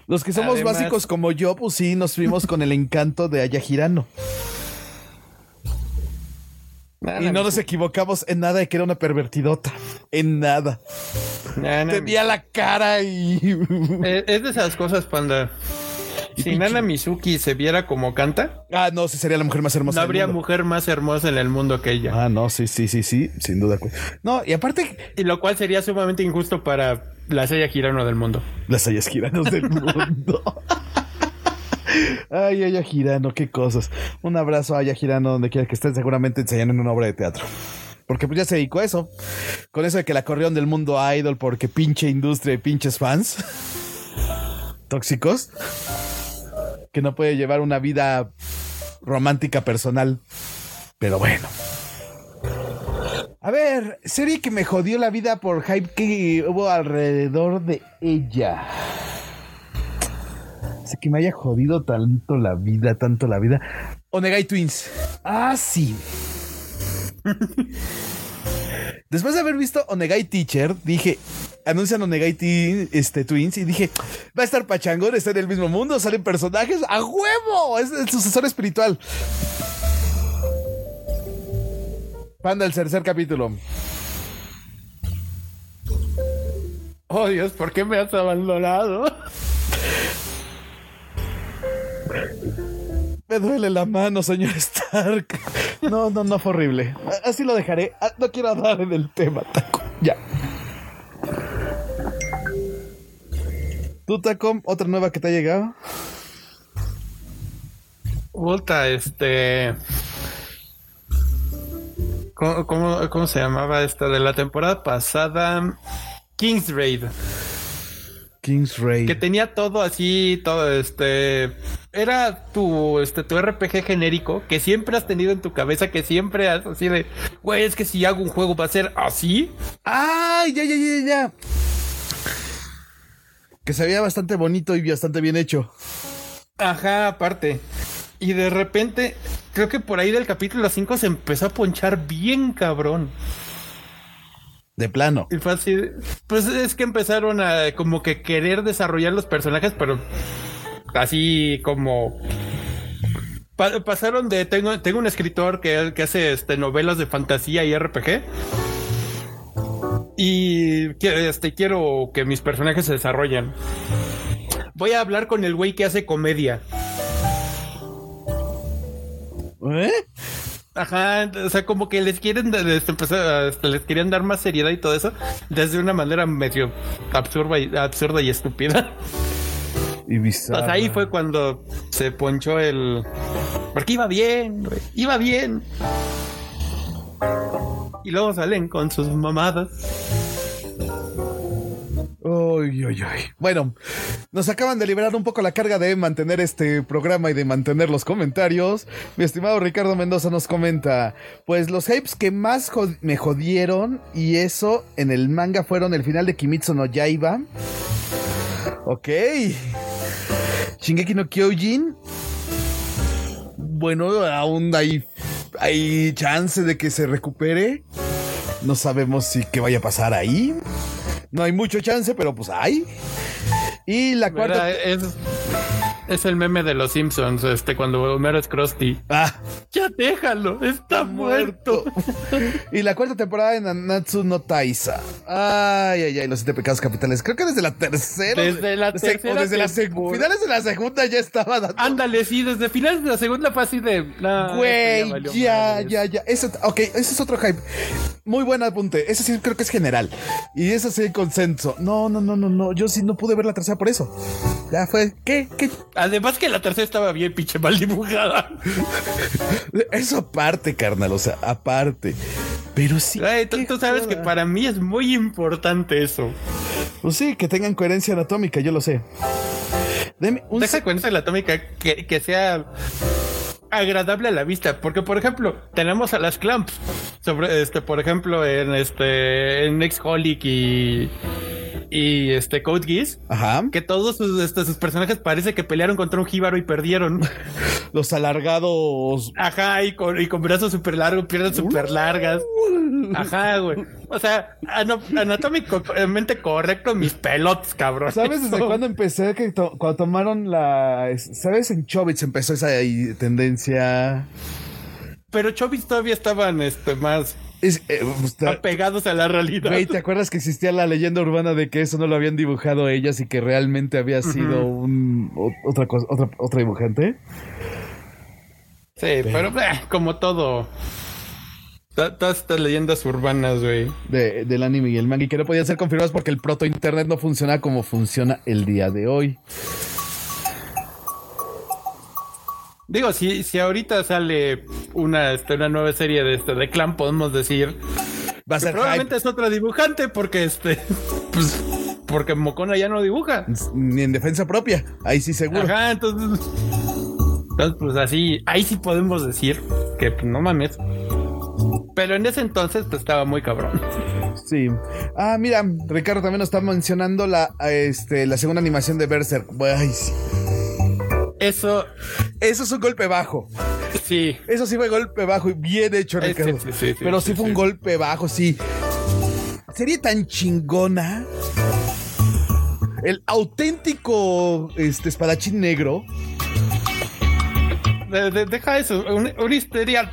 Los que somos Además- básicos como yo, pues sí, nos fuimos con el encanto de Aya Girano. Nada, Y no nos equivocamos en nada de que era una pervertidota. En nada. nada, Tenía la cara y. Es de esas cosas cuando. Si Nana Mizuki se viera como canta, ah, no, sí sería la mujer más hermosa. no del habría mundo. mujer más hermosa en el mundo que ella. Ah, no, sí, sí, sí, sí, sin duda. No, y aparte, Y lo cual sería sumamente injusto para la Seiya Girano del mundo. las Ayas Giranos del [laughs] mundo. Ay, Aya Girano, qué cosas. Un abrazo a Aya Girano, donde quiera que estén, seguramente enseñando en una obra de teatro. Porque pues ya se dedicó a eso. Con eso de que la corrieron del mundo idol porque pinche industria y pinches fans. [laughs] Tóxicos. Que no puede llevar una vida romántica personal. Pero bueno. A ver, serie que me jodió la vida por hype que hubo alrededor de ella. Así que me haya jodido tanto la vida, tanto la vida. Onegai Twins. Ah, sí. [laughs] Después de haber visto Onegai Teacher, dije, anuncian Onegai este, Twins y dije, va a estar pachangón, está en el mismo mundo, salen personajes, a huevo, es el sucesor espiritual. Panda, el tercer capítulo. Oh Dios, ¿por qué me has abandonado? Me duele la mano, señor Stark. No, no, no fue horrible. Así lo dejaré. Ah, No quiero hablar en el tema, Taco. Ya. ¿Tú, Taco? ¿Otra nueva que te ha llegado? Puta, este. ¿Cómo, cómo, cómo se llamaba esta? De la temporada pasada. King's Raid. King's Raid. Que tenía todo así, todo este. Era tu, este, tu RPG genérico que siempre has tenido en tu cabeza, que siempre has así de. Güey, es que si hago un juego va a ser así. ¡Ay, ya, ya, ya, ya! Que se veía bastante bonito y bastante bien hecho. Ajá, aparte. Y de repente, creo que por ahí del capítulo 5 se empezó a ponchar bien cabrón. De plano. Y fue así, pues es que empezaron a como que querer desarrollar los personajes, pero así como pa- pasaron de tengo, tengo un escritor que, que hace este novelas de fantasía y RPG. Y este, quiero que mis personajes se desarrollen. voy a hablar con el güey que hace comedia. ¿Eh? Ajá, o sea, como que les quieren les, empezar, este, les querían dar más seriedad y todo eso desde una manera medio absurda y, absurda y estúpida. Y bizarra. Pues ahí fue cuando se ponchó el. Porque iba bien, güey, iba bien. Y luego salen con sus mamadas. Uy, uy, uy. Bueno, nos acaban de liberar un poco la carga de mantener este programa y de mantener los comentarios. Mi estimado Ricardo Mendoza nos comenta, pues los hypes que más me jodieron y eso en el manga fueron el final de Kimitsu no Yaiba. Ok. Shingeki no Kyojin. Bueno, aún hay, hay chance de que se recupere. No sabemos si qué vaya a pasar ahí. No hay mucho chance, pero pues hay. Y la cuarta. Es, es el meme de los Simpsons, este, cuando Homero es Krusty. Ah, Ya déjalo, está muerto. y la cuarta temporada de Nanatsu no Taisa. Ay, ay, ay, los siete pecados capitales. Creo que desde la tercera. Desde la tercera o desde la seg- temporada. finales de la segunda ya estaba dando. Ándale, sí, desde finales de la segunda fase de. no, Güey, esto valió ya, ya, ya. Eso, ok, ese es otro hype. Muy buen apunte. Ese sí creo que es general. Y eso sí consenso. No, no, no, no, no. Yo sí no pude ver la tercera por eso. Ya fue. ¿Qué? ¿Qué? Además que la tercera estaba bien pinche mal dibujada. Eso aparte, carnal. O sea, aparte. Pero sí. Tú, sabes que para mí es muy importante eso. Pues sí, que tengan coherencia anatómica, yo lo sé. Deme un Deja se- cuenta la atómica que, que sea agradable a la vista. Porque, por ejemplo, tenemos a las clamps. Sobre este, por ejemplo, en este. En Holic y. Y este Code Geass. Ajá. Que todos sus, este, sus personajes parece que pelearon contra un jíbaro y perdieron. [laughs] Los alargados. Ajá, y con, y con brazos súper largos, piernas súper largas. Ajá, güey. O sea, anatómicamente correcto, mis pelotas, cabrón. ¿Sabes desde cuándo empecé? Que to- cuando tomaron la. es- ¿Sabes? En Chobits empezó esa ahí tendencia. Pero Chobis todavía estaban este, más Es, eh, pues, apegados a la realidad. Güey, ¿te acuerdas que existía la leyenda urbana de que eso no lo habían dibujado ellas y que realmente había sido un o- otra cosa, otra, otra dibujante? Sí, pero eh, como todo. To- Todas estas leyendas urbanas, güey. De- del anime y el manga y que no podían ser confirmadas porque el proto internet no funciona como funciona el día de hoy. Digo, si, si ahorita sale una, este, una nueva serie de este de clan, podemos decir Va a ser probablemente es otra dibujante porque este [laughs] pues porque Mocona ya no dibuja. Ni en defensa propia. Ahí sí seguro. Ajá, entonces entonces pues así, ahí sí podemos decir que pues, no mames. Pero en ese entonces pues estaba muy cabrón. Sí. Ah, mira, Ricardo también nos está mencionando la, este, la segunda animación de Berserk. Ay, sí. Eso Eso es un golpe bajo. sí. Eso sí fue golpe bajo y bien hecho, Ricardo. sí, sí, sí, Pero sí, fue un golpe bajo, sí. Sería tan chingona. El auténtico este, espadachín negro. De- de- deja eso, una, una histeria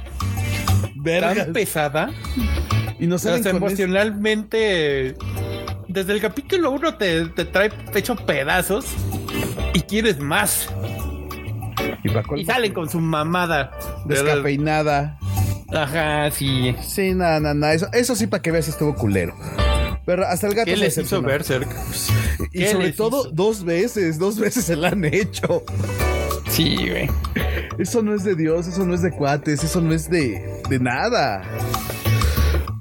Vergas. tan pesada. Y no eso. emocionalmente. Desde el capítulo 1 te, te trae hecho pedazos y quieres más. Y, Y salen con su mamada. Descafeinada. Ajá, sí. Sí, nada, nada, nada. Eso, eso sí, para que veas, estuvo culero. Pero hasta el gato ¿Qué les hizo. Berserk? Y ¿Qué sobre todo, hizo? dos veces, dos veces se la han hecho. Sí, güey. Eso no es de Dios, eso no es de cuates, eso no es de, de nada.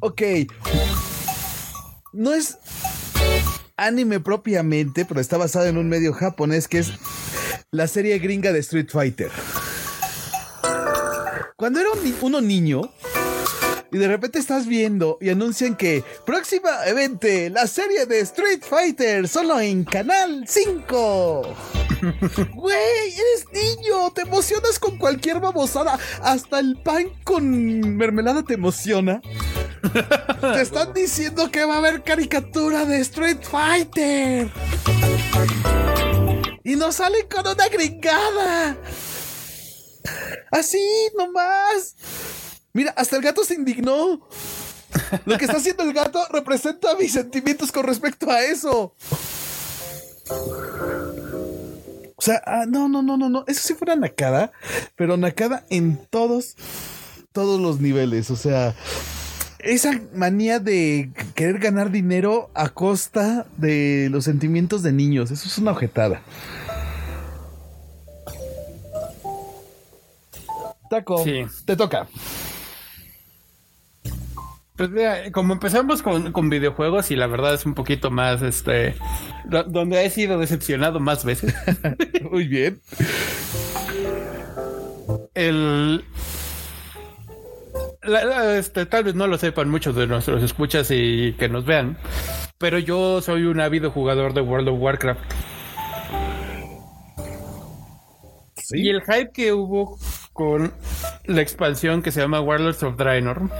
Ok. No es anime propiamente, pero está basado en un medio japonés que es la serie gringa de Street Fighter. Cuando era un uno niño y de repente estás viendo y anuncian que próximamente la serie de Street Fighter solo en Canal 5. [laughs] Güey, eres niño, te emocionas con cualquier babosada, hasta el pan con mermelada te emociona. te están diciendo que va a haber caricatura de Street Fighter. Y nos salen con una gringada. Así, nomás. Mira, hasta el gato se indignó. Lo que está haciendo el gato representa mis sentimientos con respecto a eso. O sea, ah, no, no, no, no, no. Eso sí fuera Nakada, pero Nakada en todos, todos los niveles. O sea, esa manía de querer ganar dinero a costa de los sentimientos de niños. Eso es una objetada. Taco, Sí. te toca. Pues mira, como empezamos con, con videojuegos y la verdad es un poquito más, este, do- donde he sido decepcionado más veces. [laughs] Muy bien. El, la- la- este, tal vez no lo sepan muchos de nuestros escuchas y que nos vean, pero yo soy un ávido jugador de World of Warcraft. Y el hype que hubo con la expansión que se llama Warlords of Draenor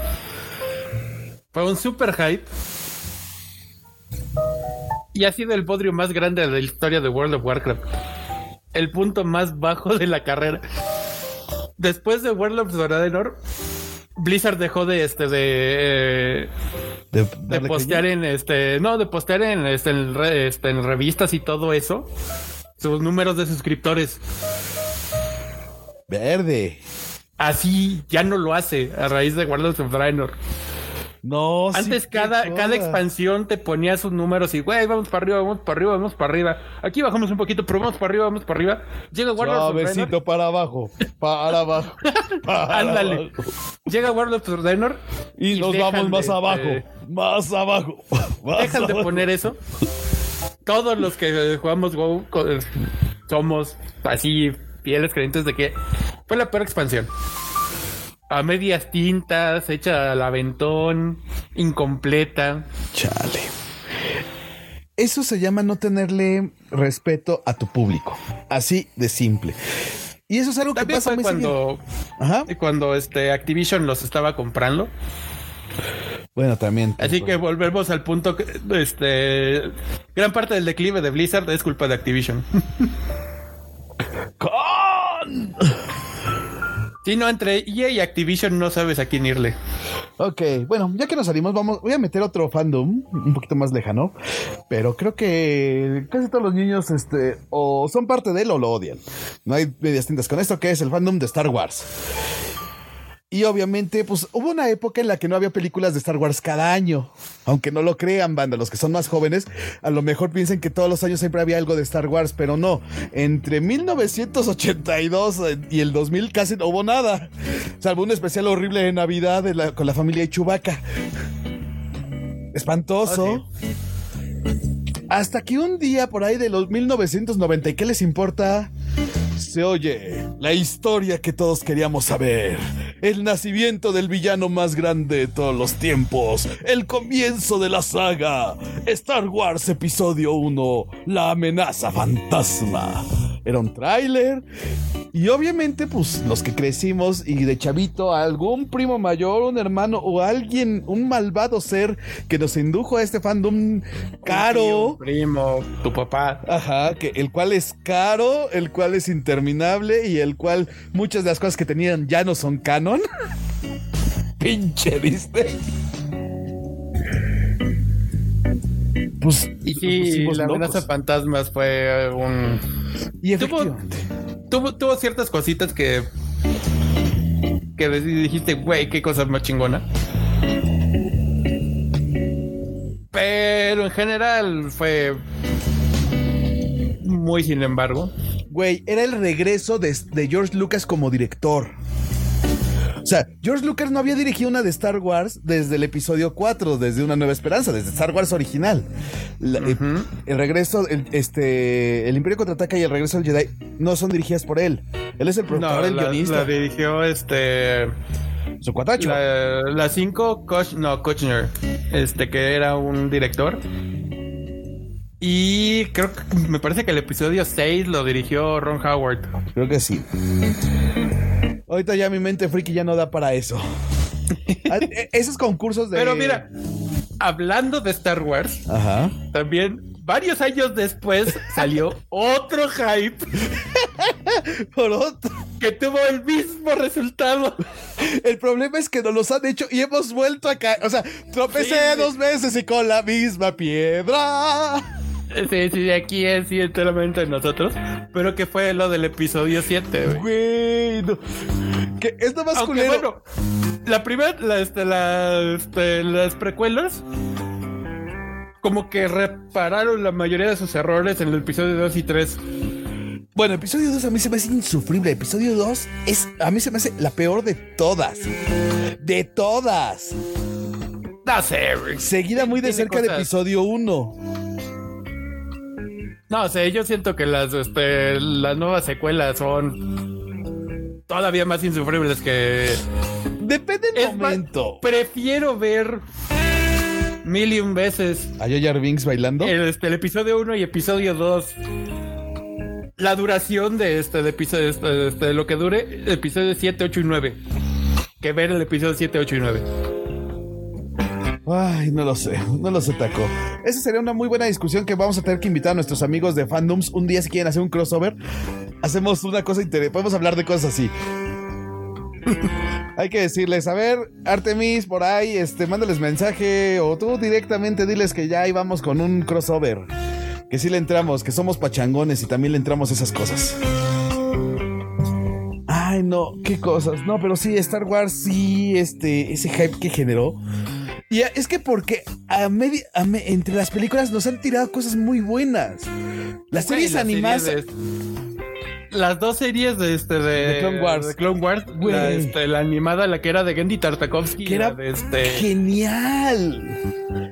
fue un super hype. Y ha sido el podrio más grande de la historia de World of Warcraft. El punto más bajo de la carrera. Después de World of Draenor, Blizzard dejó de este de, eh, De, postear caña. en este no de postear en este en, re- este, en revistas y todo eso sus números de suscriptores Verde. así ya no lo hace a raíz de Warlords of Draenor No, sí, antes qué cada cada expansión te ponía sus números y güey vamos para arriba vamos para arriba vamos para arriba aquí bajamos un poquito pero vamos para arriba vamos para arriba llega Draenor Suavecito para abajo, para abajo. [laughs] para Ándale. abajo. llega Warlords of Draenor Y, nos dejan vamos más [laughs] de, abajo, este, más abajo. más dejan de poner eso. Todos los que jugamos WoW eh, somos así fieles creyentes de que fue la peor expansión. A medias tintas, hecha al aventón, incompleta. Chale. Eso se llama no tenerle respeto a tu público. Así de simple. Y eso es algo que pasa fue muy seguido. cuando, Ajá. cuando este Activision los estaba comprando. Bueno, también. Así que volvemos al punto que este gran parte del declive de Blizzard es culpa de Activision. [laughs] ¡Con! Si no, entre EA y Activision no sabes a quién irle. Ok, bueno, ya que nos salimos, vamos, voy a meter otro fandom un poquito más lejano, pero creo que casi todos los niños, este, o son parte de él o lo odian. No hay medias tintas con esto, que es el fandom de Star Wars. Y obviamente, pues hubo una época en la que no había películas de Star Wars cada año. Aunque no lo crean, banda, los que son más jóvenes, a lo mejor piensen que todos los años siempre había algo de Star Wars, pero no. Entre 1982 y el 2000 casi no hubo nada. Salvo un especial horrible de Navidad de la- con la familia de Chewbacca. Espantoso. Hasta que un día por ahí de los 1990, ¿y qué les importa? Se oye la historia que todos queríamos saber. El nacimiento del villano más grande de todos los tiempos. El comienzo de la saga. Star Wars Episodio 1. La amenaza fantasma. Era un tráiler. Y obviamente, pues los que crecimos y de chavito, algún primo mayor, un hermano o alguien, un malvado ser que nos indujo a este fandom caro. Un primo, tu papá. Ajá, que el cual es caro, el cual es interminable y el cual muchas de las cosas que tenían ya no son canon. [laughs] Pinche Disney. Pues, Y sí, la locos. amenaza fantasmas fue un. Y Tuvo- efectivamente. Tuvo, tuvo ciertas cositas que. que dijiste, güey, qué cosa más chingona. Pero en general fue. Muy sin embargo. Güey, era el regreso de, de George Lucas como director. O sea, George Lucas no había dirigido una de Star Wars desde el episodio 4, desde Una Nueva Esperanza, desde Star Wars original. La- eh, el regreso, el, este, el Imperio Contraataca y el regreso del Jedi no son dirigidas por él. Él es el productor, No, el la, guionista. la dirigió este. su cuatacho. La, la 5, Koch, no, Kochner, este que era un director. Y creo que me parece que el episodio 6 lo dirigió Ron Howard. Creo que sí. Ahorita ya mi mente friki ya no da para eso. [laughs] E- Esos concursos de. Pero mira, hablando de Star Wars, Ajá. también varios años después salió [laughs] otro hype Por otro. que tuvo el mismo resultado. El problema es que nos los han hecho y hemos vuelto a caer. O sea, tropecé sí. dos veces y con la misma piedra. Sí, sí, aquí es sí, enteramente nosotros. Pero que fue lo del episodio 7, güey. Güey, no. Que es lo más Aunque culero. bueno, la primera, la, este, la, este, las precuelas, como que repararon la mayoría de sus errores en el episodio 2 y 3. Bueno, episodio 2 a mí se me hace insufrible. Episodio 2 es, a mí se me hace la peor de todas. De todas. No sé. Seguida muy de cerca de episodio 1. No sé, yo siento que las, este, las nuevas secuelas son todavía más insufribles que... Depende del Es más, momento. prefiero ver mil y un veces ¿A Jar Binks bailando? el, este, el episodio 1 y episodio 2. La duración de este de episodio, este, este, de lo que dure, episodio 7, 8 y 9. Que ver el episodio 7, 8 y 9. Ay, no lo sé, no lo sé, Taco. Esa sería una muy buena discusión que vamos a tener que invitar a nuestros amigos de fandoms un día si quieren hacer un crossover. Hacemos una cosa interesante, podemos hablar de cosas así. [laughs] Hay que decirles, a ver, Artemis, por ahí, este, mándales mensaje o tú directamente diles que ya íbamos con un crossover. Que sí le entramos, que somos pachangones y también le entramos esas cosas. Ay, no, qué cosas. No, pero sí, Star Wars, sí, este, ese hype que generó. Y es que porque a media, a me- entre las películas nos han tirado cosas muy buenas. Las series la animadas. serie de- las dos series de este de, De Clone Wars. de Clone Wars, la, este, la animada, la que era de Gendy Tartakovsky, Que era de este Genial.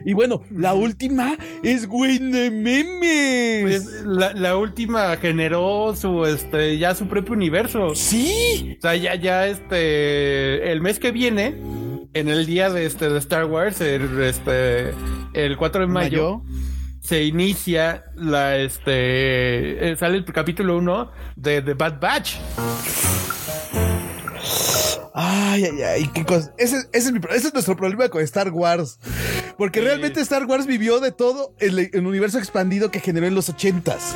Y bueno, la última es güey de memes. pues, la, la última generó su este ya su propio universo. sí. O sea, ya, ya este. El mes que viene, en el día de este de Star Wars, el, este, el 4 de mayo, Mayo. se inicia la este. eh, sale el capítulo 1 de The Bad Batch. Ay, ay, ay, qué cosa. Ese, ese es mi ese es nuestro problema con Star Wars. Porque realmente Star Wars vivió de todo el, el universo expandido que generó en los ochentas.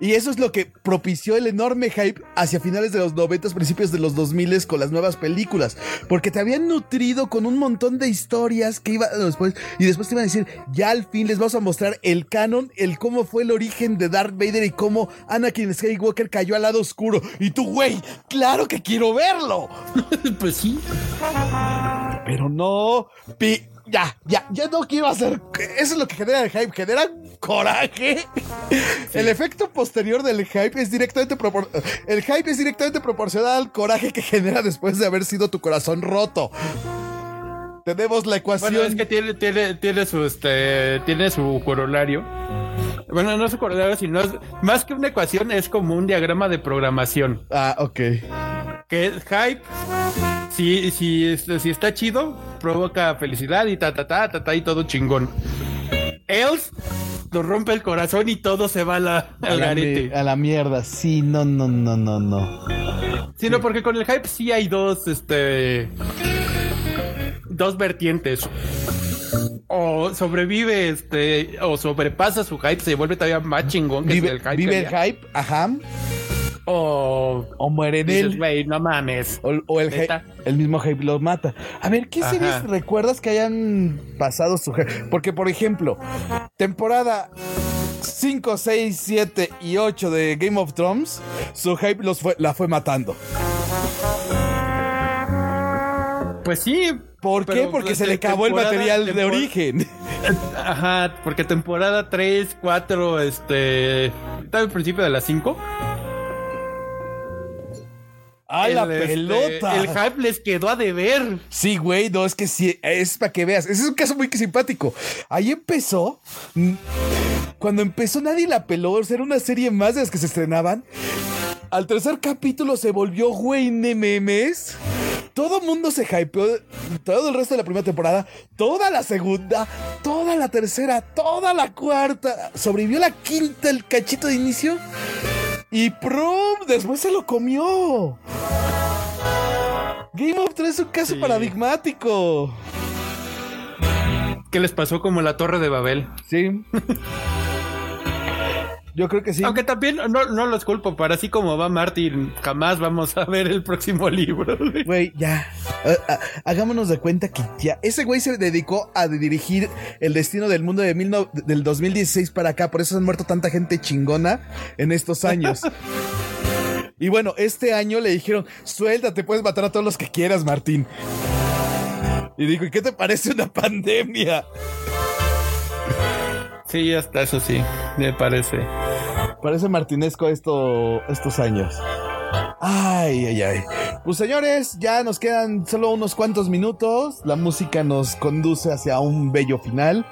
Y eso es lo que propició el enorme hype hacia finales de los 90, principios de los 2000 con las nuevas películas. Porque te habían nutrido con un montón de historias que iba después. Y después te iban a decir, ya al fin les vamos a mostrar el canon, el cómo fue el origen de Darth Vader y cómo Anakin Skywalker cayó al lado oscuro. Y tú, güey, claro que quiero verlo. [laughs] pues sí. Pero no, pi- ya, ya, ya no quiero hacer. Eso es lo que genera el hype, genera coraje. El efecto posterior del hype es directamente propor- el hype es directamente proporcional al coraje que genera después de haber sido tu corazón roto. Tenemos la ecuación. Bueno, es que tiene, tiene, tiene su este. Tiene su corolario. Bueno, no su corolario, sino es- más que una ecuación, es como un diagrama de programación. Ah, ok. Que es hype. Si, si, este, si está chido, provoca felicidad y ta ta ta ta ta y todo chingón. Else nos rompe el corazón y todo se va a la, A al la, garete. a la mierda. Sí, no, no, no, no, no. Sino porque con el hype sí hay dos, este. Dos vertientes. O sobrevive, este. O sobrepasa su hype, se vuelve todavía más chingón que Vive, el hype. vive el hype, ajá. O. O muere Dices, él. güey, no mames. O, o el, el mismo hype lo mata. A ver, ¿qué Ajá. series recuerdas que hayan pasado su hype? Porque, por ejemplo, temporada 5, 6, 7 y 8 de Game of Thrones, su hype los fue, la fue matando. Pues sí. ¿Por qué? Porque se de le acabó el material de origen. [laughs] Ajá, porque temporada 3, 4, este. Está al principio de las 5. ¡Ah, la este, pelota! el hype les quedó a deber. Sí, güey, no, es que sí, es para que veas. Ese es un caso muy simpático. Ahí empezó. mm, Cuando empezó nadie la peló, era una serie más de las que se estrenaban. Al tercer capítulo se volvió güey de memes. Todo mundo se hypeó todo el resto de la primera temporada, toda la segunda, toda la tercera, toda la cuarta. Sobrevivió la quinta, el cachito de inicio. Y prum, después se lo comió. Game of Thrones es un caso Sí. paradigmático. ¿Qué les pasó como la Torre de Babel? Sí. [laughs] Yo creo que sí. Aunque también no, no los culpo, para así como va Martin, jamás vamos a ver el próximo [laughs] libro. Güey, ya. Ah, ah, hagámonos de cuenta que ya. Ese güey se dedicó a dirigir el destino del mundo de mil no- del 2016 para acá. Por eso han muerto tanta gente chingona en estos años. [laughs] Y bueno, este año le dijeron, suéltate, puedes matar a todos los que quieras, Martín. Y dijo, ¿y qué te parece una pandemia? Sí, hasta eso sí, me parece. Parece martinesco esto, estos años. Ay, ay, ay. Pues señores, ya nos quedan solo unos cuantos minutos. La música nos conduce hacia un bello final.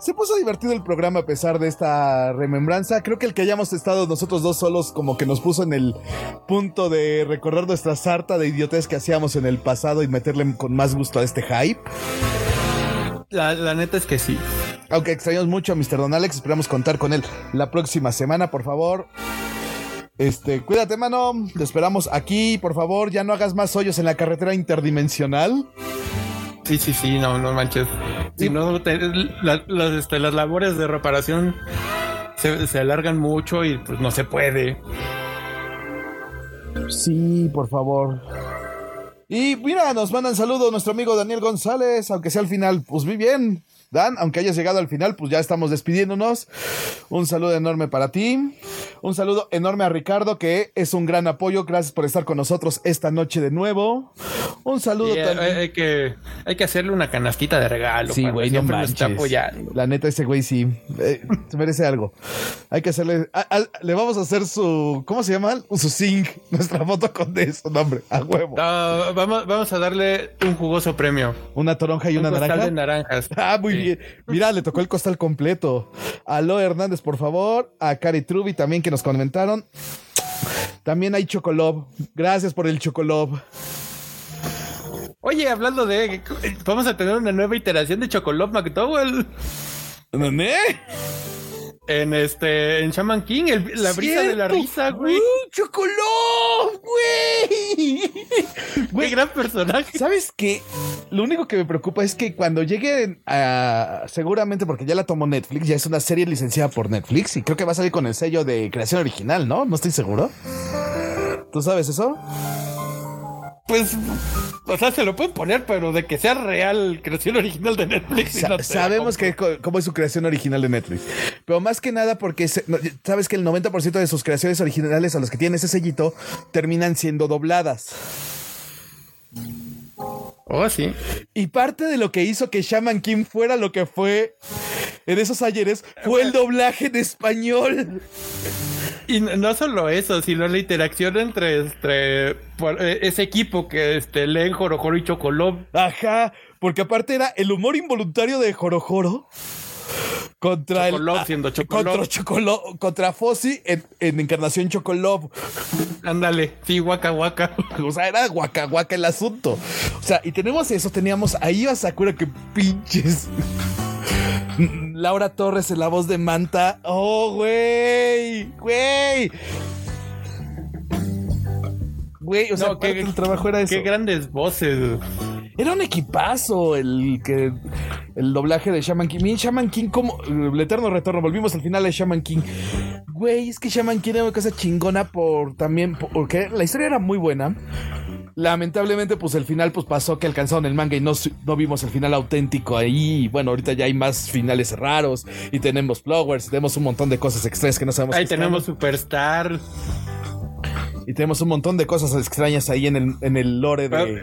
Se puso divertido el programa a pesar de esta remembranza. Creo que el que hayamos estado nosotros dos solos como que nos puso en el punto de recordar nuestra sarta de idiotez que hacíamos en el pasado y meterle con más gusto a este hype. La, la neta es que sí. Aunque extrañamos mucho a Mr. Don Alex, esperamos contar con él la próxima semana, por favor. Este, cuídate, mano. Te esperamos aquí, por favor. Ya no hagas más hoyos en la carretera interdimensional. Sí, sí, sí, no, no manches. Si no, te- la- las, este, las labores de reparación se, se alargan mucho y pues no se puede. Sí, por favor. Y mira, nos mandan saludos nuestro amigo Daniel González, aunque sea al final, pues muy bien. Dan, aunque hayas llegado al final, pues ya estamos despidiéndonos. Un saludo enorme para ti. Un saludo enorme a Ricardo, que es un gran apoyo. Gracias por estar con nosotros esta noche de nuevo. Un saludo eh, también. hay, que, hay que hacerle una canastita de regalo. Sí, güey, no está manches. apoyando. La neta, ese güey sí. eh, se merece algo. Hay que hacerle. a- a- le vamos a hacer su. ¿Cómo se llama? Su zinc. [laughs] Nuestra foto con de su nombre. A huevo. No, vamos, vamos a darle un jugoso premio. Una toronja y Un una naranja. de naranjas. [laughs] Ah, muy Sí. Mira, le tocó el costal completo. Aló Hernández, por favor. A Cari Trubi también que nos comentaron. También hay Chocolob. Gracias por el Chocolob. Oye, hablando de. Vamos a tener una nueva iteración de Chocolate McDowell ¿Dónde? En este. En Shaman King, el- la brisa de la risa, güey. ¡Uh, Chocolob, güey! Qué gran personaje. ¿Sabes qué? Lo único que me preocupa es que cuando llegue a. Seguramente porque ya la tomó Netflix, ya es una serie licenciada por Netflix y creo que va a salir con el sello de creación original, ¿no? No estoy seguro. ¿Tú sabes eso? Pues. O sea, se lo pueden poner, pero de que sea real, creación original de Netflix. Sa- no sabemos que cómo es su creación original de Netflix. Pero más que nada porque se- sabes que el 90% de sus creaciones originales a los que tienen ese sellito terminan siendo dobladas. Oh, sí. Y parte de lo que hizo que Shaman King fuera lo que fue en esos ayeres fue el doblaje en español. Y no solo eso, sino la interacción entre este, por- eh, ese equipo que este, leen Jorojoro y Chocolob. Ajá, porque aparte era el humor involuntario de Jorojoro contra Chocolob el siendo Chocolob. contra contra Fossi en, en encarnación Chocolob. Ándale, sí, guaca guaca. O sea, era guaca guaca el asunto. O sea, y tenemos eso, teníamos ahí a Sakura que pinches. Laura Torres en la voz de Manta. Oh, güey, güey. Güey, o sea, No, qué- del trabajo era eso. Qué grandes voces. Era un equipazo el que el doblaje de Shaman King. Miren, Shaman King como el eterno retorno. Volvimos al final de Shaman King. Güey, es que Shaman King era una cosa chingona por también porque la historia era muy buena. Lamentablemente, pues el final pues pasó que alcanzaron el manga y no, no vimos el final auténtico ahí. Bueno, ahorita ya hay más finales raros y tenemos flowers y tenemos un montón de cosas extrañas que no sabemos. Ahí tenemos están. Superstar. y tenemos un montón de cosas extrañas ahí en el, en el lore de. eh,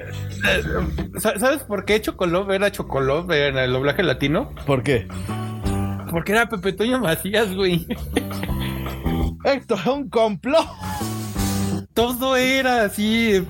sa- ¿Sabes por qué Chocolob era Chocolob en el doblaje latino? ¿Por qué? Porque era Pepe Toño Macías, güey. Esto es un complot. Todo era así.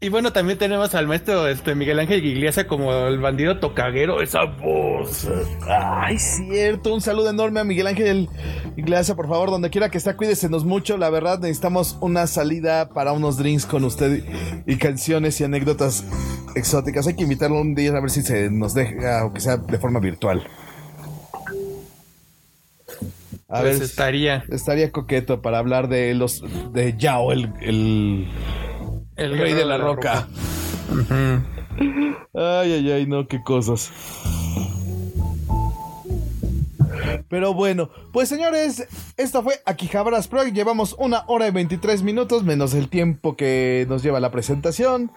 Y bueno, también tenemos al maestro este, Miguel Ángel Iglesias como el bandido tocaguero, esa voz. Ay, cierto. Un saludo enorme a Miguel Ángel Iglesias, por favor, donde quiera que esté, cuídesenos mucho. La verdad, necesitamos una salida para unos drinks con usted y canciones y anécdotas exóticas. Hay que invitarlo un día a ver si se nos deja, aunque sea de forma virtual. A Pues ver, estaría estaría coqueto para hablar de los de Yao, el, el, el rey de la roca. Ay, ay, ay, no, qué cosas. Pero bueno, pues señores, esta fue Aquijabras Pro. Llevamos una hora y 23 minutos, menos el tiempo que nos lleva la presentación.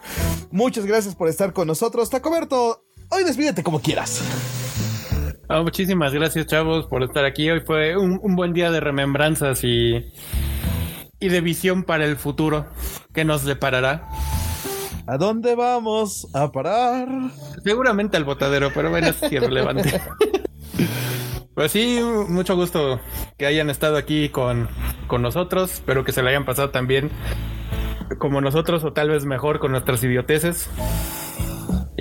Muchas gracias por estar con nosotros. Tacoberto, hoy despídete como quieras. Oh, muchísimas gracias, chavos, por estar aquí. Hoy fue un, un buen día de remembranzas y, y de visión para el futuro que nos deparará. ¿A dónde vamos a parar? Seguramente al botadero, pero bueno, es irrelevante. [laughs] Pues sí, mucho gusto que hayan estado aquí con, con nosotros. Espero que se le hayan pasado también como nosotros o tal vez mejor con nuestras idioteces.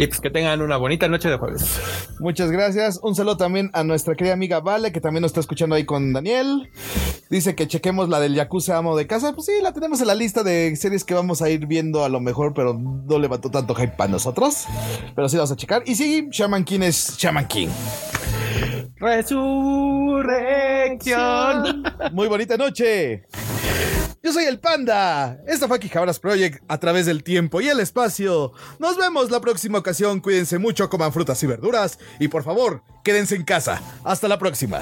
Y pues que tengan una bonita noche de jueves. Muchas gracias. Un saludo también a nuestra querida amiga Vale, que también nos está escuchando ahí con Daniel. Dice que chequemos la del Yakuza Amo de Casa. Pues sí, la tenemos en la lista de series que vamos a ir viendo a lo mejor, pero no levantó tanto hype para nosotros. Pero sí vamos a checar. Y sí, Shaman King es Shaman King. Resurrección. Muy bonita noche. Yo soy el Panda. Esta fue Quijabras Project a través del tiempo y el espacio. Nos vemos la próxima ocasión. Cuídense mucho, coman frutas y verduras. Y por favor, quédense en casa. Hasta la próxima.